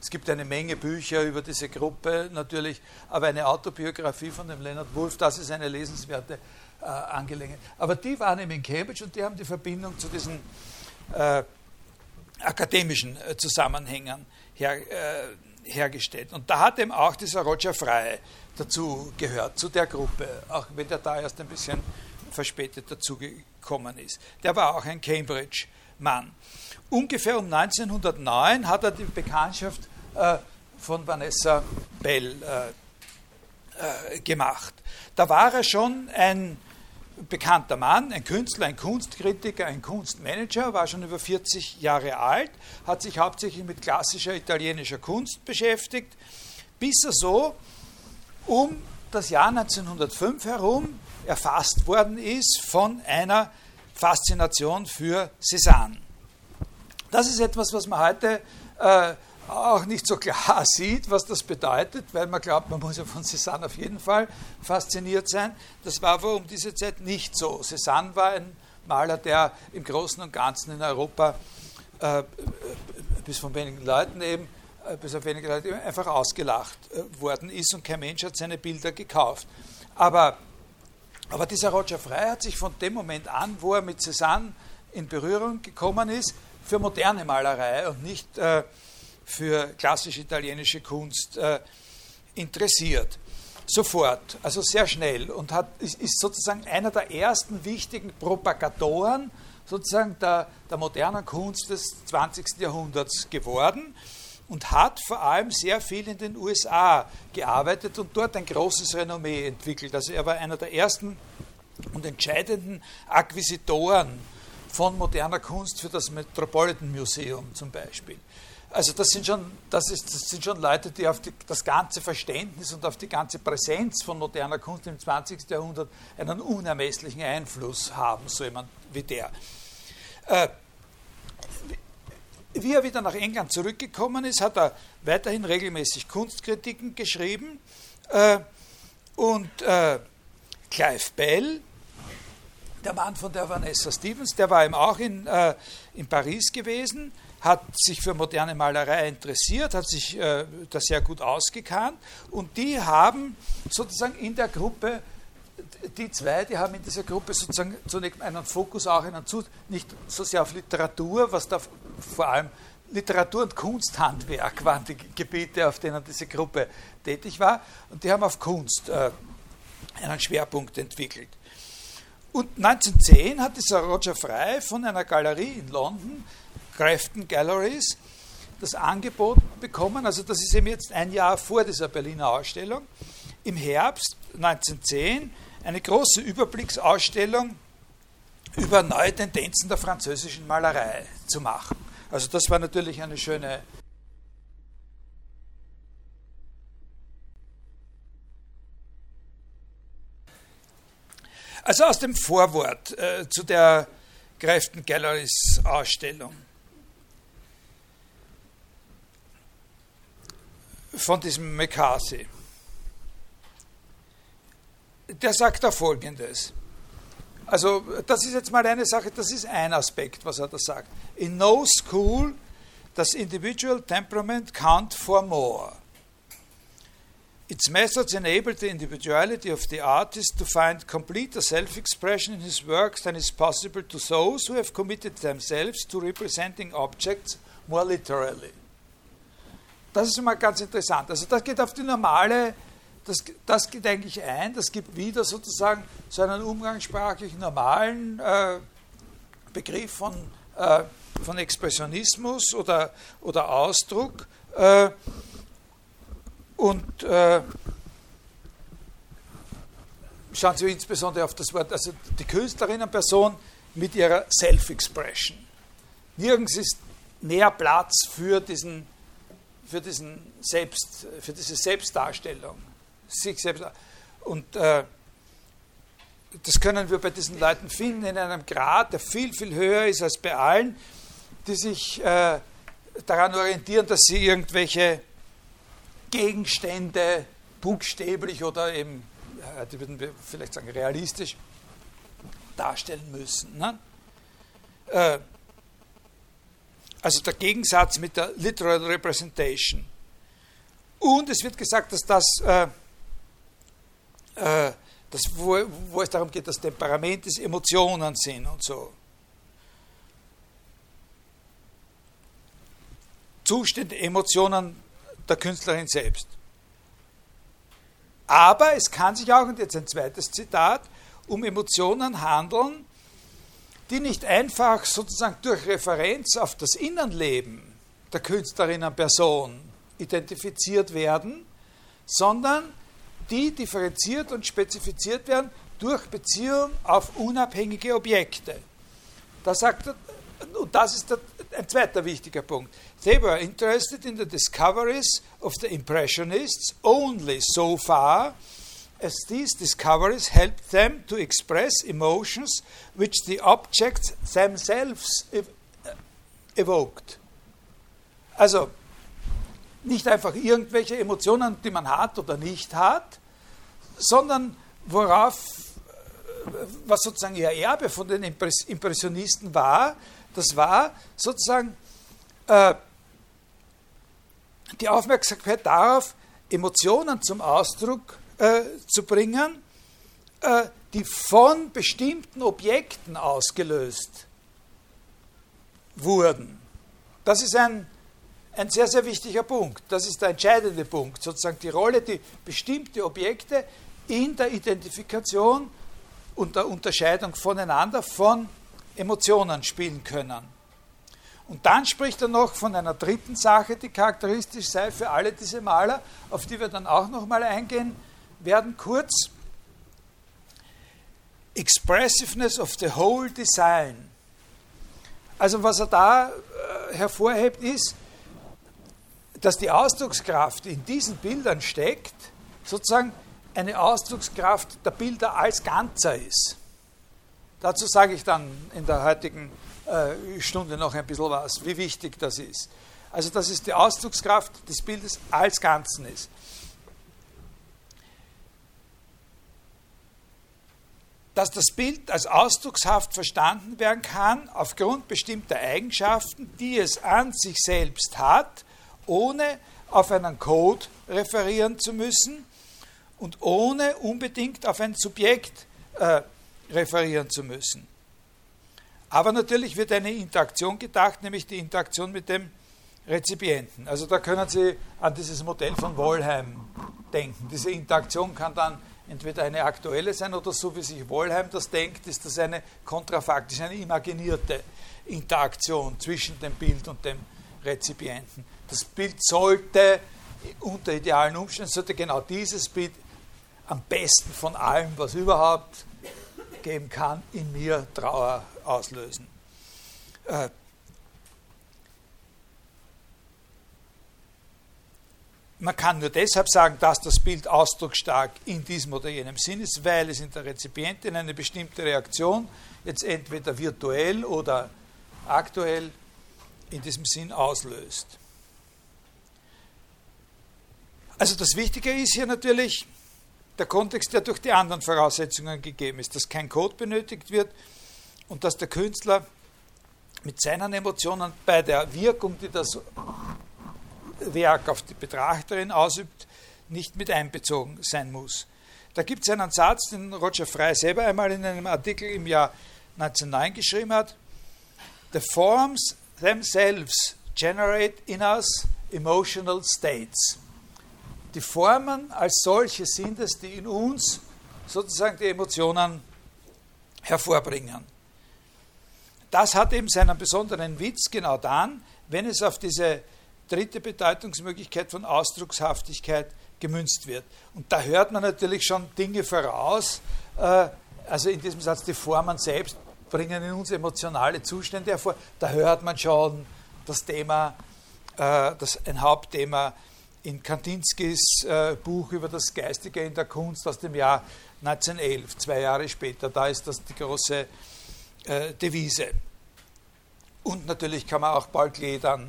[SPEAKER 1] Es gibt eine Menge Bücher über diese Gruppe natürlich, aber eine Autobiografie von dem Leonard Woolf, das ist eine lesenswerte äh, Angelegenheit. Aber die waren eben in Cambridge und die haben die Verbindung zu diesen äh, akademischen äh, Zusammenhängen her, äh, hergestellt. Und da hat eben auch dieser Roger Frey dazu gehört, zu der Gruppe, auch wenn der da erst ein bisschen verspätet dazugekommen ist. Der war auch ein Cambridge-Mann. Ungefähr um 1909 hat er die Bekanntschaft äh, von Vanessa Bell äh, äh, gemacht. Da war er schon ein bekannter Mann, ein Künstler, ein Kunstkritiker, ein Kunstmanager, war schon über 40 Jahre alt, hat sich hauptsächlich mit klassischer italienischer Kunst beschäftigt, bis er so um das Jahr 1905 herum erfasst worden ist von einer Faszination für Cézanne. Das ist etwas, was man heute äh, auch nicht so klar sieht, was das bedeutet, weil man glaubt, man muss ja von Cézanne auf jeden Fall fasziniert sein. Das war aber um diese Zeit nicht so. Cézanne war ein Maler, der im Großen und Ganzen in Europa äh, bis von wenigen Leuten eben, äh, bis auf wenige Leute einfach ausgelacht äh, worden ist und kein Mensch hat seine Bilder gekauft. Aber, aber dieser Roger Frey hat sich von dem Moment an, wo er mit Cézanne in Berührung gekommen ist, für moderne Malerei und nicht äh, für klassische italienische Kunst äh, interessiert. Sofort, also sehr schnell und hat, ist, sozusagen einer der ersten wichtigen Propagatoren sozusagen der, der modernen Kunst des 20. Jahrhunderts geworden und hat vor allem sehr viel in den USA gearbeitet und dort ein großes Renommee entwickelt. Also er war einer der ersten und entscheidenden Akquisitoren von moderner Kunst für das Metropolitan Museum zum Beispiel. Also das sind schon, das ist, das sind schon Leute, die auf die, das ganze Verständnis und auf die ganze Präsenz von moderner Kunst im 20. Jahrhundert einen unermesslichen Einfluss haben, so jemand wie der. Äh, wie er wieder nach England zurückgekommen ist, hat er weiterhin regelmäßig Kunstkritiken geschrieben. Äh, und äh, Clive Bell, der Mann von der Vanessa Stevens, der war eben auch in, äh, in Paris gewesen, hat sich für moderne Malerei interessiert, hat sich äh, da sehr gut ausgekannt und die haben sozusagen in der Gruppe, die zwei, die haben in dieser Gruppe sozusagen zunächst einen Fokus auch einen Zut, nicht so sehr auf Literatur, was da vor allem Literatur und Kunsthandwerk waren die Gebiete, auf denen diese Gruppe tätig war und die haben auf Kunst äh, einen Schwerpunkt entwickelt. Und 1910 hat dieser Roger Fry von einer Galerie in London Grafton Galleries das Angebot bekommen, also das ist eben jetzt ein Jahr vor dieser Berliner Ausstellung, im Herbst 1910 eine große Überblicksausstellung über neue Tendenzen der französischen Malerei zu machen. Also das war natürlich eine schöne Also aus dem Vorwort äh, zu der Grafton Galleries Ausstellung. Von diesem McCarthy. Der sagt da Folgendes. Also das ist jetzt mal eine Sache, das ist ein Aspekt, was er da sagt. In no school does individual temperament count for more. Its methods enable the individuality of the artist to find completer self-expression in his works than is possible to those who have committed themselves to representing objects more literally. Das ist immer ganz interessant. Also das geht auf die normale, das, das geht eigentlich ein, das gibt wieder sozusagen so einen umgangssprachlich normalen äh, Begriff von, äh, von Expressionismus oder, oder Ausdruck. Äh, und äh, schauen Sie insbesondere auf das Wort, also die Künstlerinnenperson mit ihrer Self-Expression. Nirgends ist mehr Platz für diesen für, diesen Selbst, für diese Selbstdarstellung. Sich selbst, und äh, das können wir bei diesen Leuten finden in einem Grad, der viel, viel höher ist als bei allen, die sich äh, daran orientieren, dass sie irgendwelche Gegenstände buchstäblich oder eben, ja, die würden wir vielleicht sagen, realistisch darstellen müssen. Ne? Also der Gegensatz mit der Literal Representation. Und es wird gesagt, dass das, äh, äh, das wo, wo, es darum geht, dass Temperament ist, Emotionen sind und so. Zustände, Emotionen der Künstlerin selbst. Aber es kann sich auch, und jetzt ein zweites Zitat, um Emotionen handeln, die nicht einfach sozusagen durch Referenz auf das Innenleben der Künstlerinnenperson identifiziert werden, sondern die differenziert und spezifiziert werden durch Beziehung auf unabhängige Objekte. Da sagt er, und das ist der, ein zweiter wichtiger Punkt. They were interested in the discoveries of the Impressionists only so far as these discoveries helped them to express emotions which the objects themselves ev evoked. Also nicht einfach irgendwelche Emotionen, die man hat oder nicht hat, sondern worauf, was sozusagen ihr Erbe von den Impressionisten war, das war sozusagen äh, die Aufmerksamkeit darauf, Emotionen zum Ausdruck äh, zu bringen, äh, die von bestimmten Objekten ausgelöst wurden. Das ist ein, ein sehr, sehr wichtiger Punkt. Das ist der entscheidende Punkt, sozusagen die Rolle, die bestimmte Objekte in der Identifikation und der Unterscheidung voneinander von Emotionen spielen können. Und dann spricht er noch von einer dritten Sache, die charakteristisch sei für alle diese Maler, auf die wir dann auch nochmal eingehen werden kurz. expressiveness of the whole design. Also was er da äh, hervorhebt ist, dass die Ausdruckskraft in diesen Bildern steckt, sozusagen eine Ausdruckskraft der Bilder als Ganzer ist. Dazu sage ich dann in der heutigen äh, Stunde noch ein bisschen was, wie wichtig das ist. Also, dass es die Ausdruckskraft des Bildes als Ganzen ist. Dass das Bild als ausdruckshaft verstanden werden kann aufgrund bestimmter Eigenschaften, die es an sich selbst hat, ohne auf einen Code referieren zu müssen und ohne unbedingt auf ein Subjekt äh, referieren zu müssen. Aber natürlich wird eine Interaktion gedacht, nämlich die Interaktion mit dem Rezipienten. Also da können Sie an dieses Modell von Wollheim denken. Diese Interaktion kann dann entweder eine aktuelle sein oder so wie sich Wollheim das denkt, ist das eine kontrafaktische, eine imaginierte Interaktion zwischen dem Bild und dem Rezipienten. Das Bild sollte unter idealen Umständen, sollte genau dieses Bild am besten von allem, was überhaupt geben kann, in mir Trauer auslösen. Äh, man kann nur deshalb sagen, dass das Bild ausdrucksstark in diesem oder jenem Sinn ist, weil es in der Rezipientin eine bestimmte Reaktion jetzt entweder virtuell oder aktuell in diesem Sinn auslöst. Also das Wichtige ist hier natürlich, der Kontext, der durch die anderen Voraussetzungen gegeben ist, dass kein Code benötigt wird und dass der Künstler mit seinen Emotionen bei der Wirkung, die das Werk auf die Betrachterin ausübt, nicht mit einbezogen sein muss. Da gibt es einen Satz, den Roger Fry selber einmal in einem Artikel im Jahr 1909 geschrieben hat. The forms themselves generate in us emotional states die Formen als solche sind es, die in uns sozusagen die Emotionen hervorbringen. Das hat eben seinen besonderen Witz genau dann, wenn es auf diese dritte Bedeutungsmöglichkeit von Ausdruckshaftigkeit gemünzt wird. Und da hört man natürlich schon Dinge voraus, äh, also in diesem Satz, die Formen selbst bringen in uns emotionale Zustände hervor. Da hört man schon das Thema, äh, das ein Hauptthema in Kandinskis äh, Buch über das Geistige in der Kunst aus dem Jahr 1911, zwei Jahre später. Da ist das die große Devise. Und natürlich kann man auch Paul Klee dann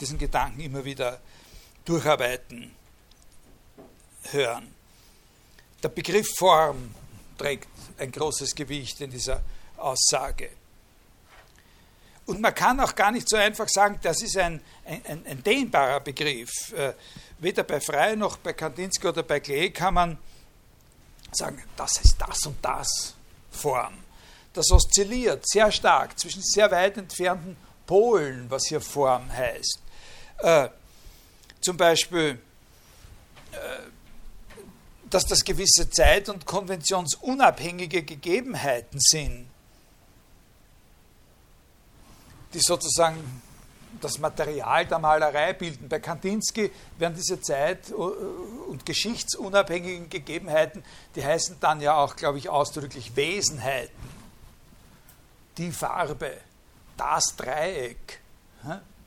[SPEAKER 1] diesen Gedanken immer wieder durcharbeiten, hören. Der Begriff Form trägt ein großes Gewicht in dieser Aussage. Und man kann auch gar nicht so einfach sagen, das ist ein, ein, ein dehnbarer Begriff. Äh, weder bei Frey noch bei Kandinsky oder bei Klee kann man sagen, das ist das und das Form. Das oszilliert sehr stark zwischen sehr weit entfernten Polen, was hier Form heißt. Äh, zum Beispiel, äh, dass das gewisse zeit- und konventionsunabhängige Gegebenheiten sind die sozusagen das Material der Malerei bilden. Bei Kandinsky werden diese Zeit- und geschichtsunabhängigen Gegebenheiten, die heißen dann ja auch, glaube ich, ausdrücklich Wesenheiten. Die Farbe, das Dreieck,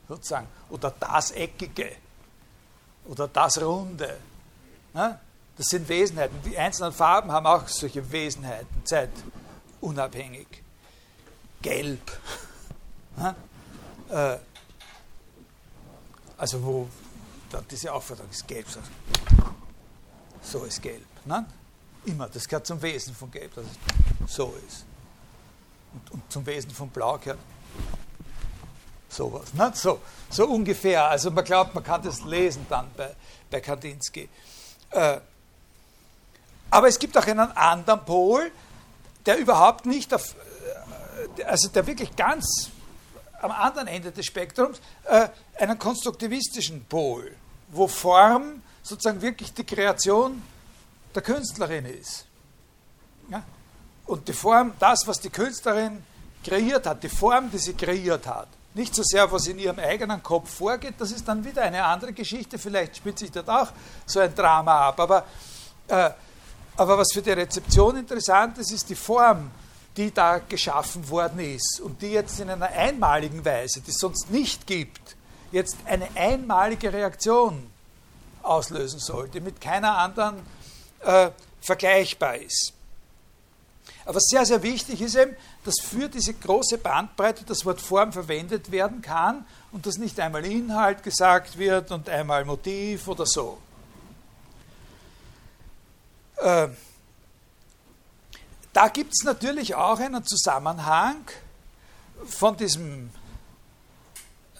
[SPEAKER 1] sozusagen, oder das Eckige, oder das Runde. Das sind Wesenheiten. Die einzelnen Farben haben auch solche Wesenheiten, zeitunabhängig. Gelb äh, also wo diese Aufforderung ist gelb, so ist gelb. Ne? Immer, das gehört zum Wesen von Gelb, dass es so ist. Und, und zum Wesen von Blau gehört sowas. Ne? So, so ungefähr. Also man glaubt, man kann das lesen dann bei, bei Kandinsky. Äh, aber es gibt auch einen anderen Pol, der überhaupt nicht auf, äh, also der wirklich ganz am anderen Ende des Spektrums äh, einen konstruktivistischen Pol, wo Form sozusagen wirklich die Kreation der Künstlerin ist. Ja? Und die Form, das, was die Künstlerin kreiert hat, die Form, die sie kreiert hat, nicht so sehr, was in ihrem eigenen Kopf vorgeht, das ist dann wieder eine andere Geschichte, vielleicht spielt sich dort auch so ein Drama ab, aber, äh, Aber was für die Rezeption interessant ist, ist die Form, die da geschaffen worden ist und die jetzt in einer einmaligen Weise, die es sonst nicht gibt, jetzt eine einmalige Reaktion auslösen soll, die mit keiner anderen äh, vergleichbar ist. Aber sehr, sehr wichtig ist eben, dass für diese große Bandbreite das Wort Form verwendet werden kann und dass nicht einmal Inhalt gesagt wird und einmal Motiv oder so. Äh, da gibt es natürlich auch einen Zusammenhang von diesem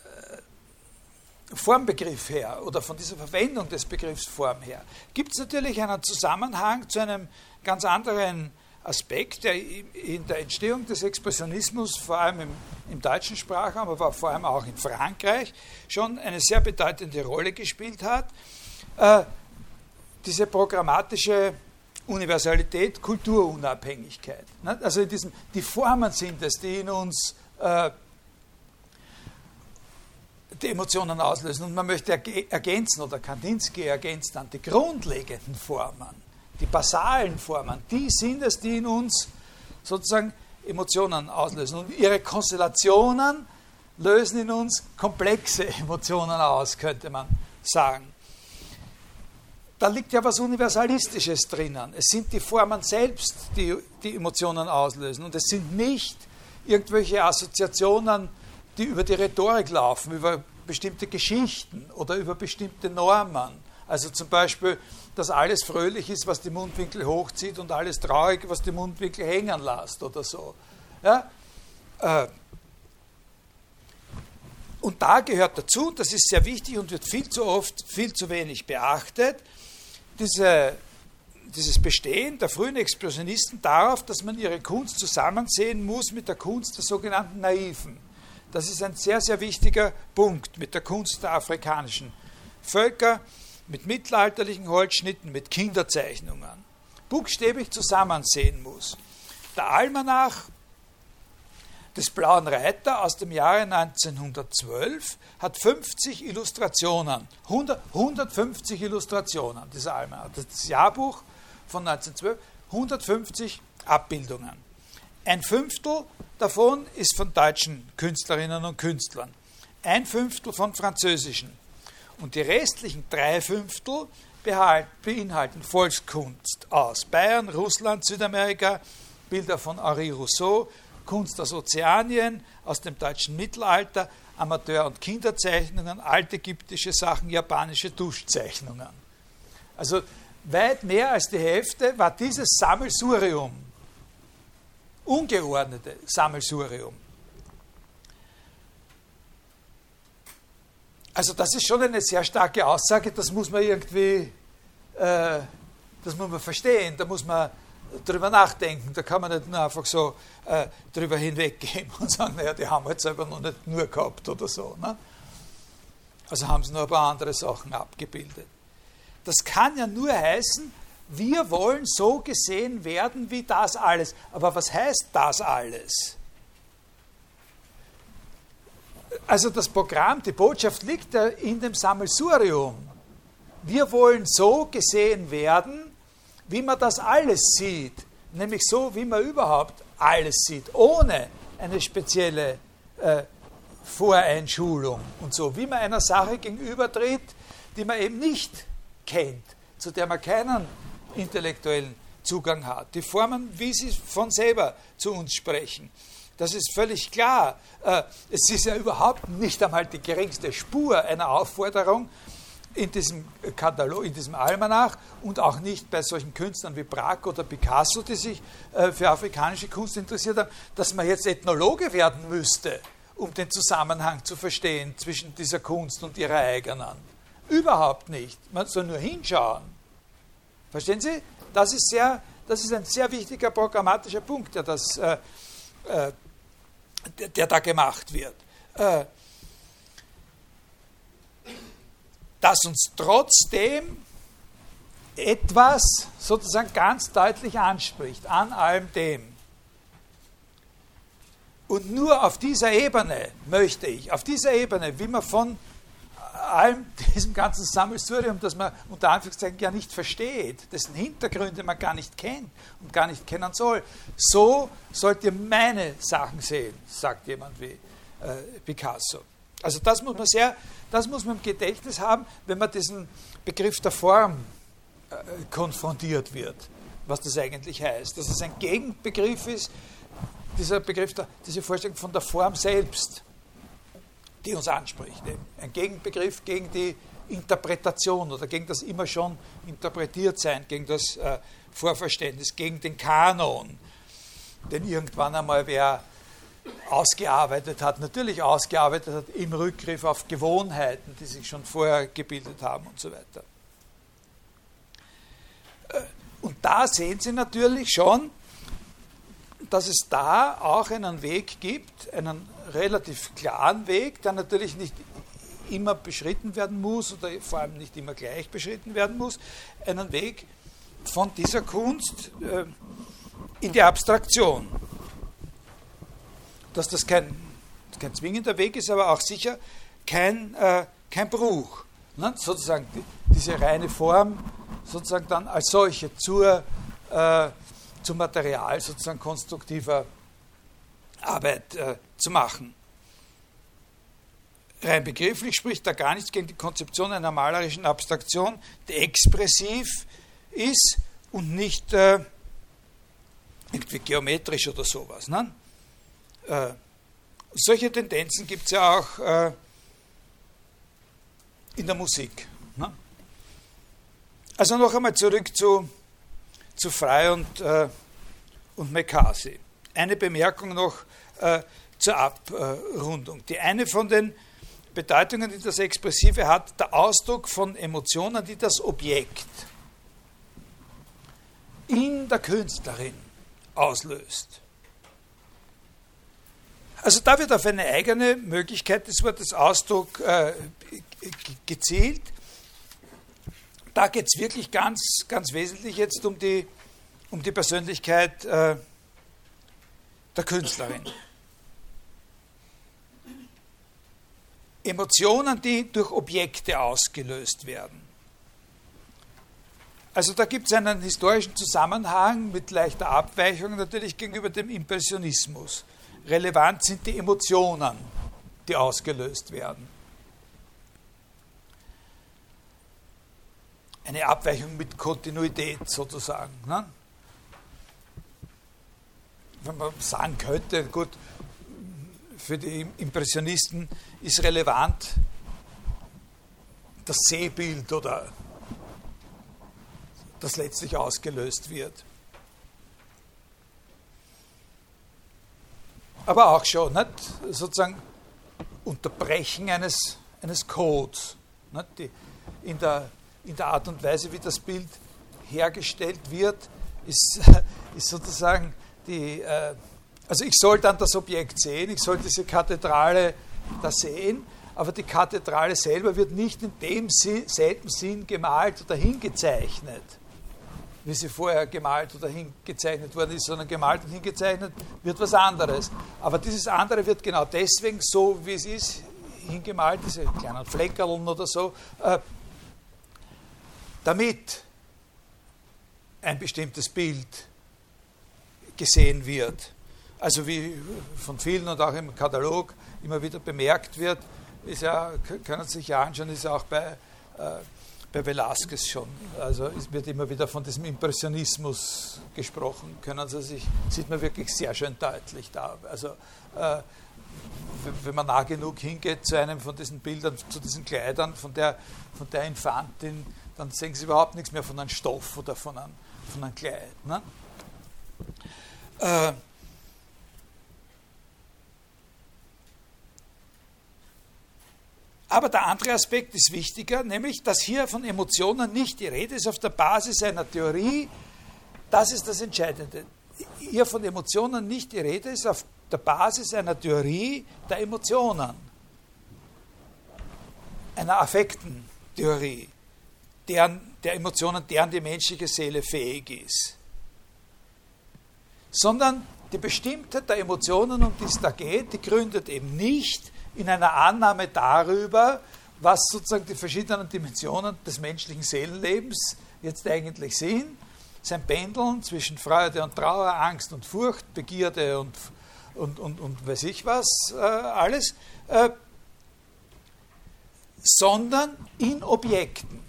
[SPEAKER 1] äh, Formbegriff her oder von dieser Verwendung des Begriffs Form her. Gibt es natürlich einen Zusammenhang zu einem ganz anderen Aspekt, der in der Entstehung des Expressionismus, vor allem im, im deutschen Sprachraum, aber vor allem auch in Frankreich, schon eine sehr bedeutende Rolle gespielt hat. Äh, diese programmatische Universalität, Kulturunabhängigkeit. Ne? Also in diesem, die Formen sind es, die in uns äh, die Emotionen auslösen. Und man möchte ergänzen, oder Kandinsky ergänzt dann die grundlegenden Formen, die basalen Formen, die sind es, die in uns sozusagen Emotionen auslösen. Und ihre Konstellationen lösen in uns komplexe Emotionen aus, könnte man sagen da liegt ja was Universalistisches drinnen. Es sind die Formen selbst, die die Emotionen auslösen. Und es sind nicht irgendwelche Assoziationen, die über die Rhetorik laufen, über bestimmte Geschichten oder über bestimmte Normen. Also zum Beispiel, dass alles fröhlich ist, was die Mundwinkel hochzieht und alles traurig, was die Mundwinkel hängen lässt oder so. Ja? Äh, und da gehört dazu, das ist sehr wichtig und wird viel zu oft, viel zu wenig beachtet, diese, dieses Bestehen der frühen Expressionisten darauf, dass man ihre Kunst zusammensehen muss mit der Kunst der sogenannten Naiven. Das ist ein sehr, sehr wichtiger Punkt mit der Kunst der afrikanischen Völker, mit mittelalterlichen Holzschnitten, mit Kinderzeichnungen. Buchstäblich zusammensehen muss. Der Almanach des Blauen Reiter aus dem Jahre 1912 hat 50 Illustrationen, 100, 150 Illustrationen, dieser Almanach. Das Jahrbuch von 1912, 150 Abbildungen. Ein Fünftel davon ist von deutschen Künstlerinnen und Künstlern, ein Fünftel von französischen. Und die restlichen drei Fünftel beinhalten Volkskunst aus Bayern, Russland, Südamerika, Bilder von Henri Rousseau, Kunst aus Ozeanien, aus dem deutschen Mittelalter, Amateur- und Kinderzeichnungen, altägyptische Sachen, japanische Duschzeichnungen. Also weit mehr als die Hälfte war dieses Sammelsurium, ungeordnete Sammelsurium. Also das ist schon eine sehr starke Aussage, das muss man irgendwie, äh, das muss man verstehen, da muss man drüber nachdenken. Da kann man nicht nur einfach so äh, drüber hinweggehen und sagen, naja, die haben halt selber noch nicht nur gehabt oder so. Ne? Also haben sie noch ein paar andere Sachen abgebildet. Das kann ja nur heißen, wir wollen so gesehen werden wie das alles. Aber was heißt das alles? Also das Programm, die Botschaft liegt in dem Sammelsurium. Wir wollen so gesehen werden, wie man das alles sieht, nämlich so, wie man überhaupt alles sieht, ohne eine spezielle äh, Voreinschulung und so, wie man einer Sache gegenübertritt, die man eben nicht kennt, zu der man keinen intellektuellen Zugang hat. Die Formen, wie sie von selber zu uns sprechen. Das ist völlig klar. Äh, es ist ja überhaupt nicht einmal die geringste Spur einer Aufforderung, in diesem Katalog, in diesem Almanach und auch nicht bei solchen Künstlern wie Braque oder Picasso, die sich äh, für afrikanische Kunst interessiert haben, dass man jetzt Ethnologe werden müsste, um den Zusammenhang zu verstehen zwischen dieser Kunst und ihrer eigenen. Überhaupt nicht. Man soll nur hinschauen. Verstehen Sie? Das ist, sehr, das ist ein sehr wichtiger programmatischer Punkt, der, das, äh, äh, der, der, da gemacht wird. Äh, dass uns trotzdem etwas sozusagen ganz deutlich anspricht an allem dem. Und nur auf dieser Ebene möchte ich, auf dieser Ebene, wie man von allem diesem ganzen Sammelsurium, das man unter Anführungszeichen ja nicht versteht, dessen Hintergründe man gar nicht kennt und gar nicht kennen soll. So sollt ihr meine Sachen sehen, sagt jemand wie äh, Picasso. Also das muss man sehr, das muss man im Gedächtnis haben, wenn man diesen Begriff der Form äh, konfrontiert wird, was das eigentlich heißt. Dass es ein Gegenbegriff ist, dieser Begriff, der, diese Vorstellung von der Form selbst die uns anspricht. Ein Gegenbegriff gegen die Interpretation oder gegen das immer schon interpretiert sein, gegen das äh, Vorverständnis, gegen den Kanon, den irgendwann einmal wer ausgearbeitet hat, natürlich ausgearbeitet hat im Rückgriff auf Gewohnheiten, die sich schon vorher gebildet haben und so weiter. Äh, und da sehen Sie natürlich schon, dass es da auch einen Weg gibt, einen relativ klaren Weg, der natürlich nicht immer beschritten werden muss oder vor allem nicht immer gleich beschritten werden muss, einen Weg von dieser Kunst äh, in die Abstraktion. Dass das kein, kein zwingender Weg ist, aber auch sicher kein, äh, kein Bruch. Ne? Sozusagen die, diese reine Form sozusagen dann als solche zur, äh, zum Material sozusagen konstruktiver Arbeit äh, zu machen. Rein begrifflich spricht da gar nichts gegen die Konzeption einer malerischen Abstraktion, die expressiv ist und nicht äh, irgendwie geometrisch oder sowas. Ne? Äh, solche Tendenzen gibt es ja auch äh, in der Musik. Ne? Also noch einmal zurück zu, zu Frey und, äh, und McCarthy. Eine Bemerkung noch äh, zur Abrundung. Die eine von den Bedeutungen, die das Expressive hat, der Ausdruck von Emotionen, die das Objekt in der Künstlerin auslöst. Also da wird auf eine eigene Möglichkeit des Wortes Ausdruck äh, gezielt. Da geht es wirklich ganz, ganz wesentlich jetzt um die, um die Persönlichkeit äh, der Künstlerin. Emotionen, die durch Objekte ausgelöst werden. Also da gibt es einen historischen Zusammenhang mit leichter Abweichung natürlich gegenüber dem Impressionismus. Relevant sind die Emotionen, die ausgelöst werden. Eine Abweichung mit Kontinuität sozusagen. Ne? Wenn man sagen könnte, gut, für die Impressionisten ist relevant das Sehbild oder das letztlich ausgelöst wird. Aber auch schon nicht? sozusagen Unterbrechen eines, eines Codes. Nicht? Die, in, der, in der Art und Weise, wie das Bild hergestellt wird, ist, ist sozusagen die, äh, also ich soll dann das Objekt sehen, ich soll diese Kathedrale da sehen, aber die Kathedrale selber wird nicht in demselben Sinn gemalt oder hingezeichnet, wie sie vorher gemalt oder hingezeichnet worden ist, sondern gemalt und hingezeichnet wird was anderes. Aber dieses andere wird genau deswegen so, wie es ist, hingemalt, diese kleinen Fleckerln oder so, äh, damit ein bestimmtes Bild gesehen wird also wie von vielen und auch im Katalog immer wieder bemerkt wird, ist ja, können Sie sich ja anschauen, ist ja auch bei, äh, bei Velázquez schon. Also es wird immer wieder von diesem Impressionismus gesprochen, können Sie sich, sieht man wirklich sehr schön deutlich da. Also äh, wenn man nah genug hingeht zu einem von diesen Bildern, zu diesen Kleidern von der, von der Infantin, dann sehen Sie überhaupt nichts mehr von einem Stoff oder von einem, von einem Kleid. Ne? Äh, Aber der andere Aspekt ist wichtiger, nämlich, dass hier von Emotionen nicht die Rede ist auf der Basis einer Theorie. Das ist das Entscheidende. Hier von Emotionen nicht die Rede ist auf der Basis einer Theorie der Emotionen, einer Affektentheorie, deren, der Emotionen, deren die menschliche Seele fähig ist. Sondern die Bestimmtheit der Emotionen, um die es da geht, die gründet eben nicht in einer Annahme darüber, was sozusagen die verschiedenen Dimensionen des menschlichen Seelenlebens jetzt eigentlich sind. Sein Pendeln zwischen Freude und Trauer, Angst und Furcht, Begierde und, und, und, und weiß ich was, äh, alles, äh, sondern in Objekten.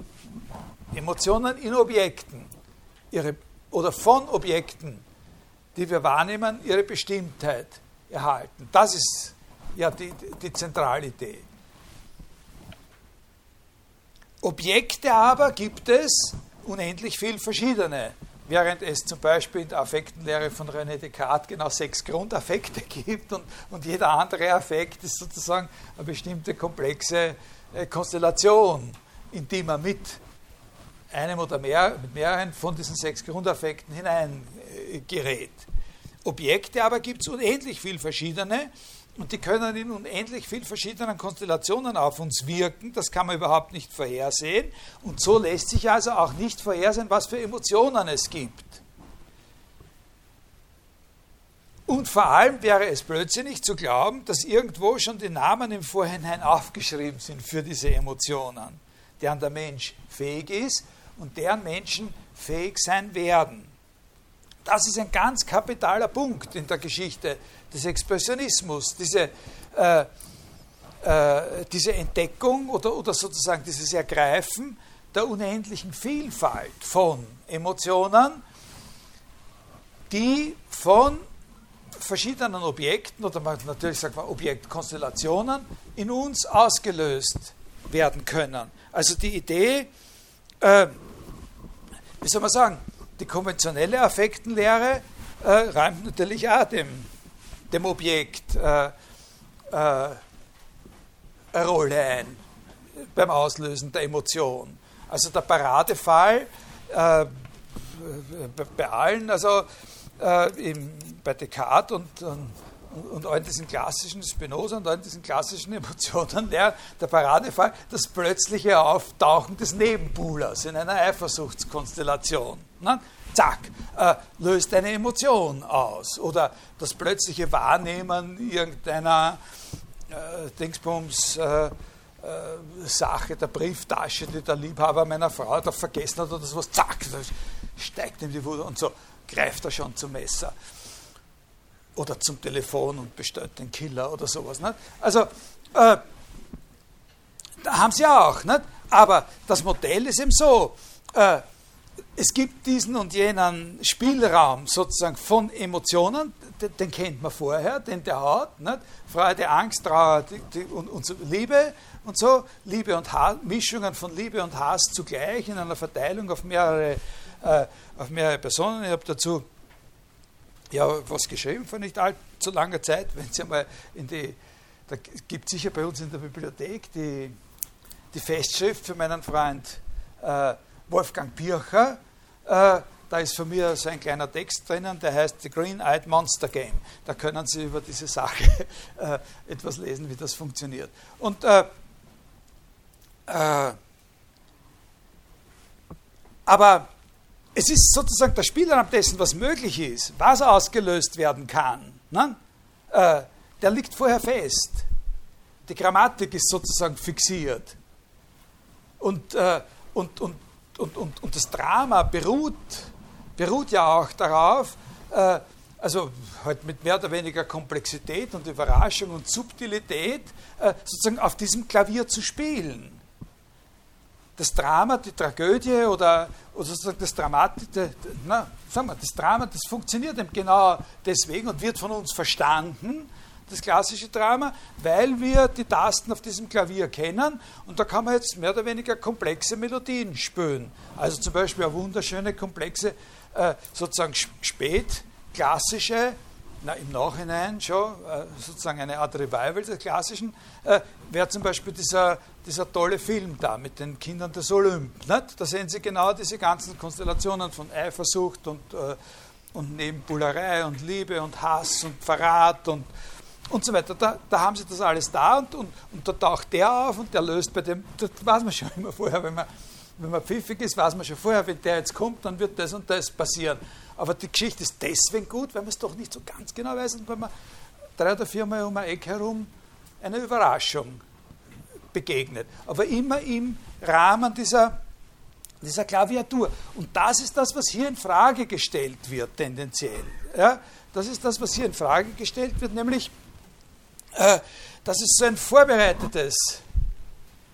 [SPEAKER 1] Emotionen in Objekten ihre, oder von Objekten, die wir wahrnehmen, ihre Bestimmtheit erhalten. Das ist ja die, die Zentralidee. Objekte aber gibt es unendlich viel verschiedene, während es zum Beispiel in der Affektenlehre von René Descartes genau sechs Grundaffekte gibt und, und jeder andere Affekt ist sozusagen eine bestimmte komplexe äh, Konstellation, in die man mit einem oder mehr, mit mehreren von diesen sechs Grundaffekten hineingerät. Objekte aber gibt es unendlich viel verschiedene und die können in unendlich viel verschiedenen Konstellationen auf uns wirken. Das kann man überhaupt nicht vorhersehen. Und so lässt sich also auch nicht vorhersehen, was für Emotionen es gibt. Und vor allem wäre es blödsinnig zu glauben, dass irgendwo schon die Namen im Vorhinein aufgeschrieben sind für diese Emotionen, deren der Mensch fähig ist und deren Menschen fähig sein werden. Das ist ein ganz kapitaler Punkt in der Geschichte des Expressionismus, diese, äh, äh, diese Entdeckung oder, oder sozusagen dieses Ergreifen der unendlichen Vielfalt von Emotionen, die von verschiedenen Objekten oder man, natürlich sagt man Objektkonstellationen in uns ausgelöst werden können. Also die Idee, äh, wie soll man sagen, die konventionelle Affektenlehre äh, räumt natürlich auch dem, dem Objekt äh, äh, eine Rolle ein beim Auslösen der Emotion. Also der Paradefall äh, bei allen, also äh, im, bei Descartes und, und und all diesen klassischen Spinoza und all diesen klassischen Emotionen lernt, der Paradefall, das plötzliche Auftauchen des Nebenbuhlers in einer Eifersuchtskonstellation. Ne? Zack, äh, löst eine Emotion aus. Oder das plötzliche Wahrnehmen irgendeiner äh, Dingsbums äh, äh Sache, der Brieftasche, die der Liebhaber meiner Frau da vergessen hat oder sowas, zack, steigt ihm die Wut und so greift er schon zum Messer oder zum Telefon und bestellt den Killer oder sowas. Nicht? Also, äh, da haben sie auch. Nicht? Aber das Modell ist eben so, äh, es gibt diesen und jenen Spielraum sozusagen von Emotionen, den, den kennt man vorher, den der hat, nicht? Freude, Angst, Trauer die, die, und, und so, Liebe und so, Liebe und Hass, Mischungen von Liebe und Hass zugleich in einer Verteilung auf mehrere, äh, auf mehrere Personen. Ich habe dazu ja was geschrieben vor nicht allzu langer Zeit, wenn Sie einmal in die, da gibt sicher bei uns in der Bibliothek die, die Festschrift für meinen Freund äh, Wolfgang Pircher. Äh, da ist von mir so ein kleiner Text drinnen, der heißt The Green-Eyed Monster Game. Da können Sie über diese Sache äh, etwas lesen, wie das funktioniert. Und äh, äh, aber es ist sozusagen der Spielraum dessen, was möglich ist, was ausgelöst werden kann. Ne? Äh, der liegt vorher fest. Die Grammatik ist sozusagen fixiert. Und, äh, und, und, und, und, und das Drama beruht, beruht ja auch darauf, äh, also halt mit mehr oder weniger Komplexität und Überraschung und Subtilität, äh, sozusagen auf diesem Klavier zu spielen. Das Drama, die Tragödie oder, oder sozusagen das Dramatische, na, sagen wir, das Drama, das funktioniert eben genau deswegen und wird von uns verstanden, das klassische Drama, weil wir die Tasten auf diesem Klavier kennen und da kann man jetzt mehr oder weniger komplexe Melodien spielen. Also zum Beispiel eine wunderschöne, komplexe, äh, sozusagen spät klassische na, im Nachhinein schon äh, sozusagen eine Art Revival des Klassischen, äh, wäre zum Beispiel dieser, dieser tolle Film da mit den Kindern des Olymp. Nicht? Da sehen Sie genau diese ganzen Konstellationen von Eifersucht und, und Nebenbuhlerei und Liebe und Hass und Verrat und, und so weiter. Da, da haben Sie das alles da und, und, und da taucht der auf und der löst bei dem, das weiß man schon immer vorher, wenn man, wenn man pfiffig ist, weiß man schon vorher, wenn der jetzt kommt, dann wird das und das passieren. Aber die Geschichte ist deswegen gut, weil man es doch nicht so ganz genau weiß und weil man drei oder viermal um ein Eck herum eine Überraschung begegnet. Aber immer im Rahmen dieser, dieser Klaviatur. Und das ist das, was hier in Frage gestellt wird, tendenziell. Ja? Das ist das, was hier in Frage gestellt wird, nämlich, äh, dass es so ein vorbereitetes,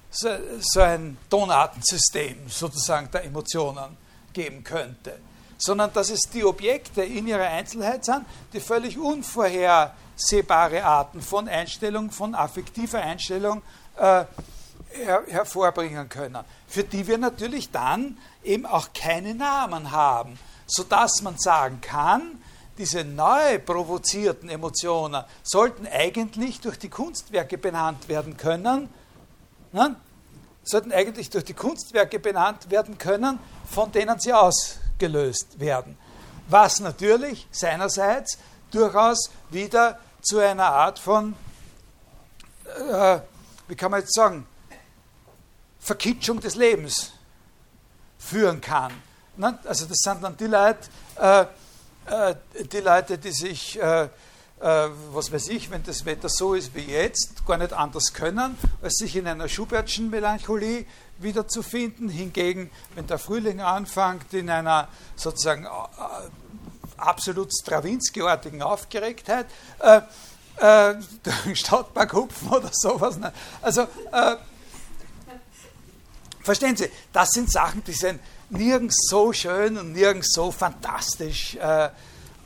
[SPEAKER 1] so, so ein Tonartensystem sozusagen der Emotionen geben könnte. Sondern dass es die Objekte in ihrer Einzelheit sind, die völlig unvorhersehbare Arten von Einstellung, von affektiver Einstellung äh, her hervorbringen können, für die wir natürlich dann eben auch keine Namen haben, sodass man sagen kann, diese neu provozierten Emotionen sollten eigentlich durch die Kunstwerke benannt werden können, ne? sollten eigentlich durch die Kunstwerke benannt werden können, von denen sie ausgelöst werden. Was natürlich seinerseits durchaus wieder zu einer Art von, äh, wie kann man jetzt sagen, Verkitschung des Lebens führen kann. Also das sind dann die Leute, äh, äh, die Leute, die sich, äh, äh, was weiß ich, wenn das Wetter so ist wie jetzt, gar nicht anders können, als sich in einer Schubertschen Melancholie wiederzufinden. Hingegen, wenn der Frühling anfängt, in einer sozusagen äh, absolut Stravinsky-artigen Aufgeregtheit, äh, äh, Stadtpark hupfen oder sowas. Ne? Also, äh, verstehen Sie, das sind Sachen, die sind nirgends so schön und nirgends so fantastisch äh,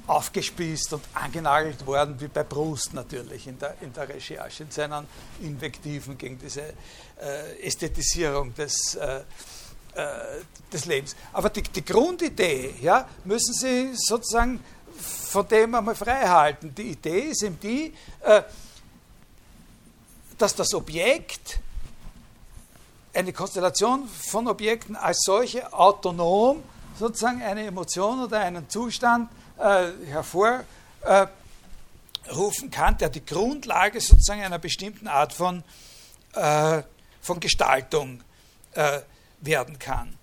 [SPEAKER 1] aufgespießt und angenagelt worden wie bei Proust natürlich in der, in der Recherche, in seinen Invektiven gegen diese äh, Ästhetisierung des, äh, äh des Lebens. Aber die, die, Grundidee ja, müssen Sie sozusagen von dem einmal frei halten. Die Idee ist eben die, äh, dass das Objekt eine Konstellation von Objekten als solche autonom sozusagen eine Emotion oder einen Zustand äh, hervorrufen kann, der die Grundlage sozusagen einer bestimmten Art von, äh, von Gestaltung äh, werden kann.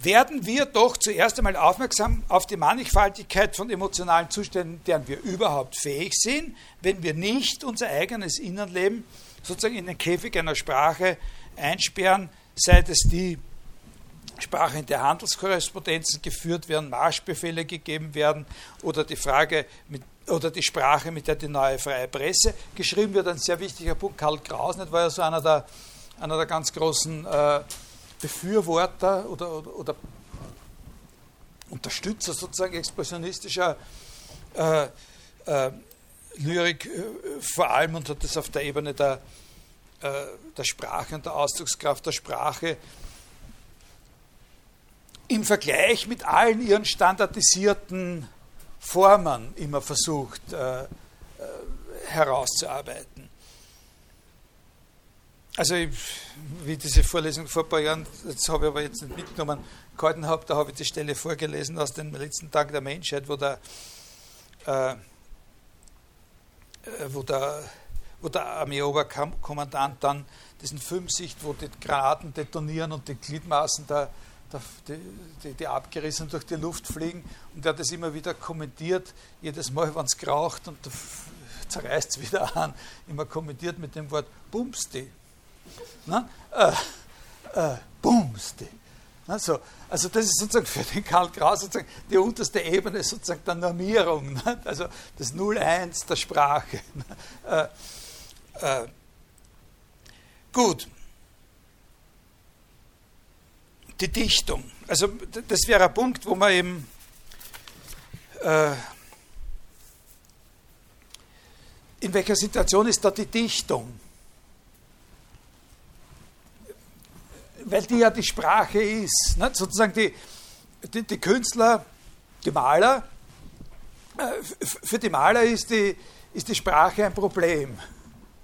[SPEAKER 1] Werden wir doch zuerst einmal aufmerksam auf die Mannigfaltigkeit von emotionalen Zuständen, deren wir überhaupt fähig sind, wenn wir nicht unser eigenes Innenleben sozusagen in den Käfig einer Sprache einsperren, sei es die Sprache, in der Handelskorrespondenzen geführt werden, Marschbefehle gegeben werden oder die Frage mit, oder die Sprache, mit der die neue freie Presse geschrieben wird. Ein sehr wichtiger Punkt. Karl Kraus nicht, war ja so einer der, einer der ganz großen äh, Befürworter oder, oder, oder, Unterstützer sozusagen expressionistischer äh, äh, Lyrik äh, vor allem und hat das auf der Ebene der, äh, der Sprache und der Ausdruckskraft der Sprache im Vergleich mit allen ihren standardisierten Formen immer versucht äh, herauszuarbeiten. Also, wie diese Vorlesung vor ein paar Jahren, das habe ich aber jetzt nicht mitgenommen, gehalten habe, da habe ich die Stelle vorgelesen aus den letzten Tagen der Menschheit, wo der äh, wo der, wo der Armeeoberkommandant dann diesen Film sieht, wo die Granaten detonieren und die Gliedmaßen der, der, die, die, abgerissen durch die Luft fliegen. Und er hat das immer wieder kommentiert, jedes Mal, wenn es kraucht und zerreißt es wieder an, immer kommentiert mit dem Wort Bumsti. Na? Äh, äh, Bumsti. Also, also das ist sozusagen für den Karl Kraus sozusagen die unterste Ebene sozusagen der Normierung, ne? also das 0-1 der Sprache. Ne? Äh, äh, gut. Die Dichtung. Also das wäre ein Punkt, wo man eben äh, in welcher Situation ist da die Dichtung? Weil die ja die Sprache ist. Ne? Sozusagen die, die, die, Künstler, die Maler, äh, für die Maler ist die, ist die Sprache ein Problem.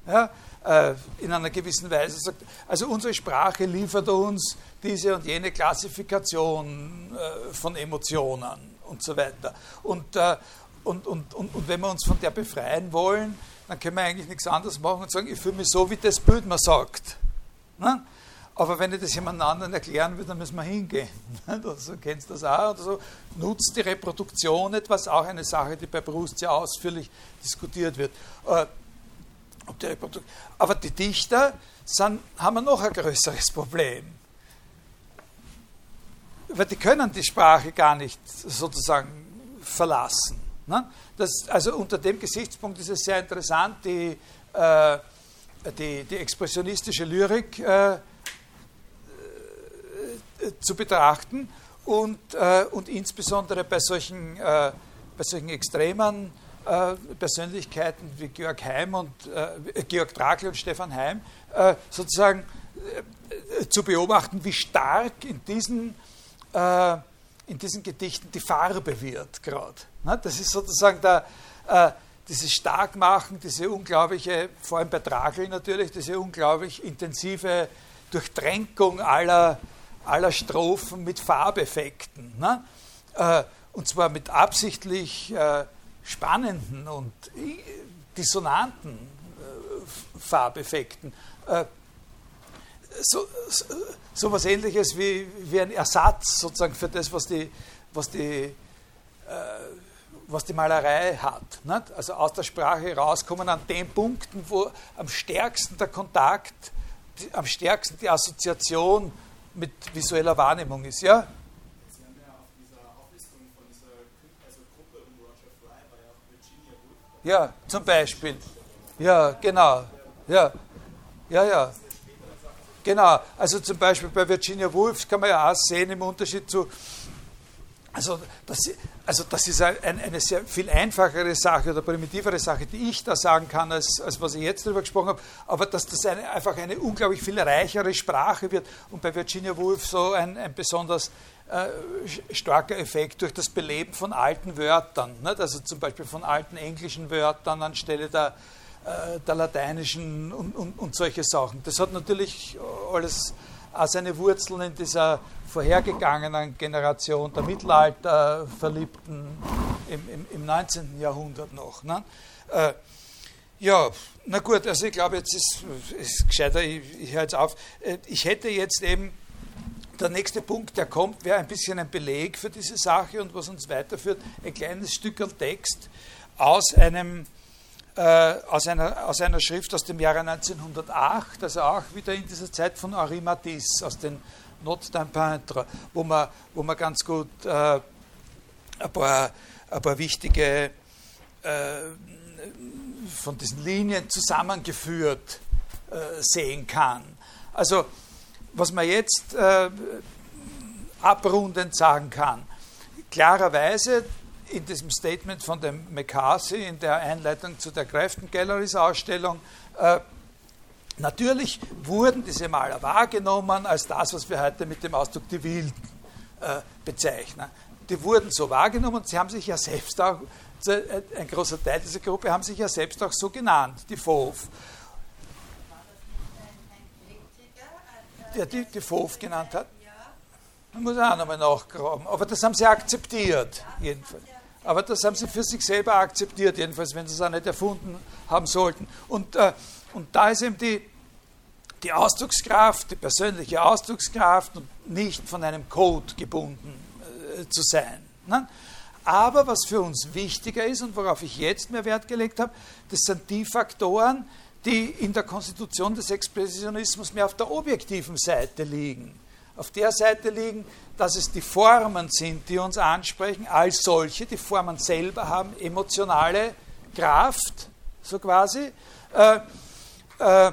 [SPEAKER 1] Ja? Äh, in einer gewissen Weise also unsere Sprache liefert uns diese und jene Klassifikation äh, von Emotionen und so weiter. Und, und, und, und, und wenn wir uns von der befreien wollen, dann können wir eigentlich nichts anderes machen und sagen, ich fühle mich so, wie das Bild mir sagt. Ne? Aber wenn ich das jemand anderen erklären will, dann müssen wir hingehen. So kennst das auch. Oder. Nutzt die Reproduktion etwas, auch eine Sache, die bei Proust sehr ausführlich diskutiert wird. Äh, Aber die Dichter sind, haben noch ein größeres Problem. Weil die können die Sprache gar nicht sozusagen verlassen. Das, also unter dem Gesichtspunkt ist es sehr interessant, die, äh, die, die, expressionistische Lyrik äh, zu betrachten und, äh, und insbesondere bei solchen, äh, bei solchen extremen äh, Persönlichkeiten wie Georg Heim und äh, Georg Drakl und Stefan Heim äh, sozusagen äh, zu beobachten, wie stark in diesen, in diesen Gedichten die Farbe wird gerade. Das ist sozusagen der, dieses Starkmachen, diese unglaubliche, vor allem bei Drakl natürlich, diese unglaublich intensive Durchtränkung aller aller Strophen mit Farbeffekten. Ne? Äh, und zwar mit absichtlich äh, spannenden und dissonanten äh, Farbeffekten. Äh, so, so, so was ähnliches wie, wie ein Ersatz sozusagen für das, was die, was die, was die Malerei hat. Nicht? Also aus der Sprache rauskommen an den Punkten, wo am stärksten der Kontakt, am stärksten die Assoziation mit visueller Wahrnehmung ist, ja? Sie haben ja auf dieser Auflistung von dieser Gruppe Roger Fry war ja auch Virginia Woolf. Ja, zum Beispiel. Ja, genau. Ja, ja, ja. Genau, also zum Beispiel bei Virginia Woolf kann man ja auch sehen, im Unterschied zu also das, also das ist ein, eine sehr viel einfachere Sache oder primitivere Sache, die ich da sagen kann, als, als was ich jetzt darüber gesprochen habe, aber dass das eine, einfach eine unglaublich viel reichere Sprache wird und bei Virginia Woolf so ein, ein besonders äh, starker Effekt durch das Beleben von alten Wörtern, nicht? also zum Beispiel von alten englischen Wörtern anstelle der, äh, der lateinischen und, und, und solche Sachen. Das hat natürlich alles seine Wurzeln in dieser vorhergegangenen Generation der Mittelalterverliebten im, im, im 19. Jahrhundert noch. Ne? Äh, ja, na gut, also ich glaube, jetzt ist es gescheiter, ich, ich höre jetzt auf. Äh, ich hätte jetzt eben, der nächste Punkt, der kommt, wäre ein bisschen ein Beleg für diese Sache und was uns weiterführt, ein kleines Stück Text aus einem aus, einer, aus einer Schrift aus dem Jahre 1908, also auch wieder in dieser Zeit von Henri Matisse, aus den Notes d'un Peintre, wo man, wo man ganz gut äh, ein, paar, ein paar wichtige äh, von diesen Linien zusammengeführt äh, sehen kann. Also, was man jetzt äh, abrundend sagen kann, klarerweise in diesem Statement von dem McCarthy in der Einleitung zu der Grafton Galleries Ausstellung, äh, natürlich wurden diese Maler wahrgenommen als das, was wir heute mit dem Ausdruck die Wilden äh, bezeichnen. Die wurden so wahrgenommen und sie haben sich ja selbst auch, äh, ein großer Teil dieser Gruppe haben sich ja selbst auch so genannt, die Fauve. Der die, die Fauve genannt hat? Man muss auch nochmal nachgraben. Aber das haben sie akzeptiert, jedenfalls. Aber das haben sie für sich selber akzeptiert, jedenfalls, wenn sie es auch nicht erfunden haben sollten. Und, äh, und da ist eben die, die Ausdruckskraft, die persönliche Ausdruckskraft und nicht von einem Code gebunden äh, zu sein. Ne? Aber was für uns wichtiger ist und worauf ich jetzt mehr Wert gelegt habe, das sind die Faktoren, die in der Konstitution des Expressionismus mehr auf der objektiven Seite liegen auf der Seite liegen, dass es die Formen sind, die uns ansprechen, als solche. Die Formen selber haben emotionale Kraft, so quasi. Äh, äh,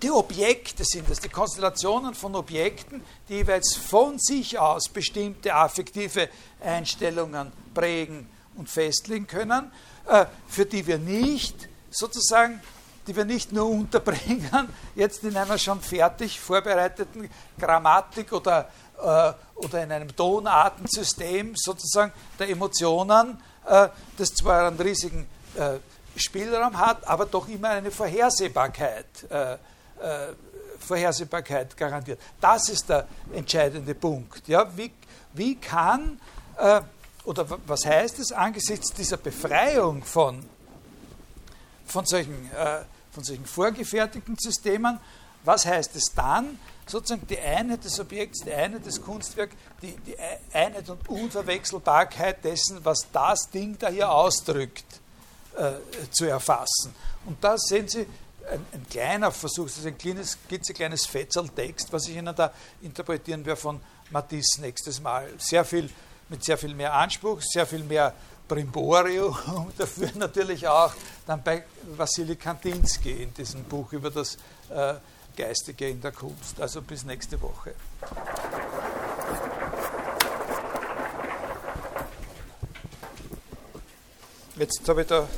[SPEAKER 1] die Objekte sind es, die Konstellationen von Objekten, die jeweils von sich aus bestimmte affektive Einstellungen prägen und festlegen können, äh, für die wir nicht sozusagen die wir nicht nur unterbringen, jetzt in einer schon fertig vorbereiteten Grammatik oder, äh, oder in einem Tonartensystem sozusagen der Emotionen, äh, das zwar einen riesigen äh, Spielraum hat, aber doch immer eine Vorhersehbarkeit, äh, äh, Vorhersehbarkeit garantiert. Das ist der entscheidende Punkt. Ja, wie, wie kann äh, oder was heißt es angesichts dieser Befreiung von, von solchen äh, von solchen vorgefertigten Systemen. Was heißt es dann? Sozusagen die Einheit des Objekts, die Einheit des Kunstwerks, die, die Einheit und Unverwechselbarkeit dessen, was das Ding da hier ausdrückt, äh, zu erfassen. Und da sehen Sie ein, ein kleiner Versuch, das ist ein kleines, klitzekleines Fetzeltext, was ich Ihnen da interpretieren werde von Matisse nächstes Mal. Sehr viel, mit sehr viel mehr Anspruch, sehr viel mehr Brimborium und dafür natürlich auch dann bei Wassily Kandinsky in diesem Buch über das äh, Geistige in der Kunst. Also bis nächste Woche. Jetzt habe ich da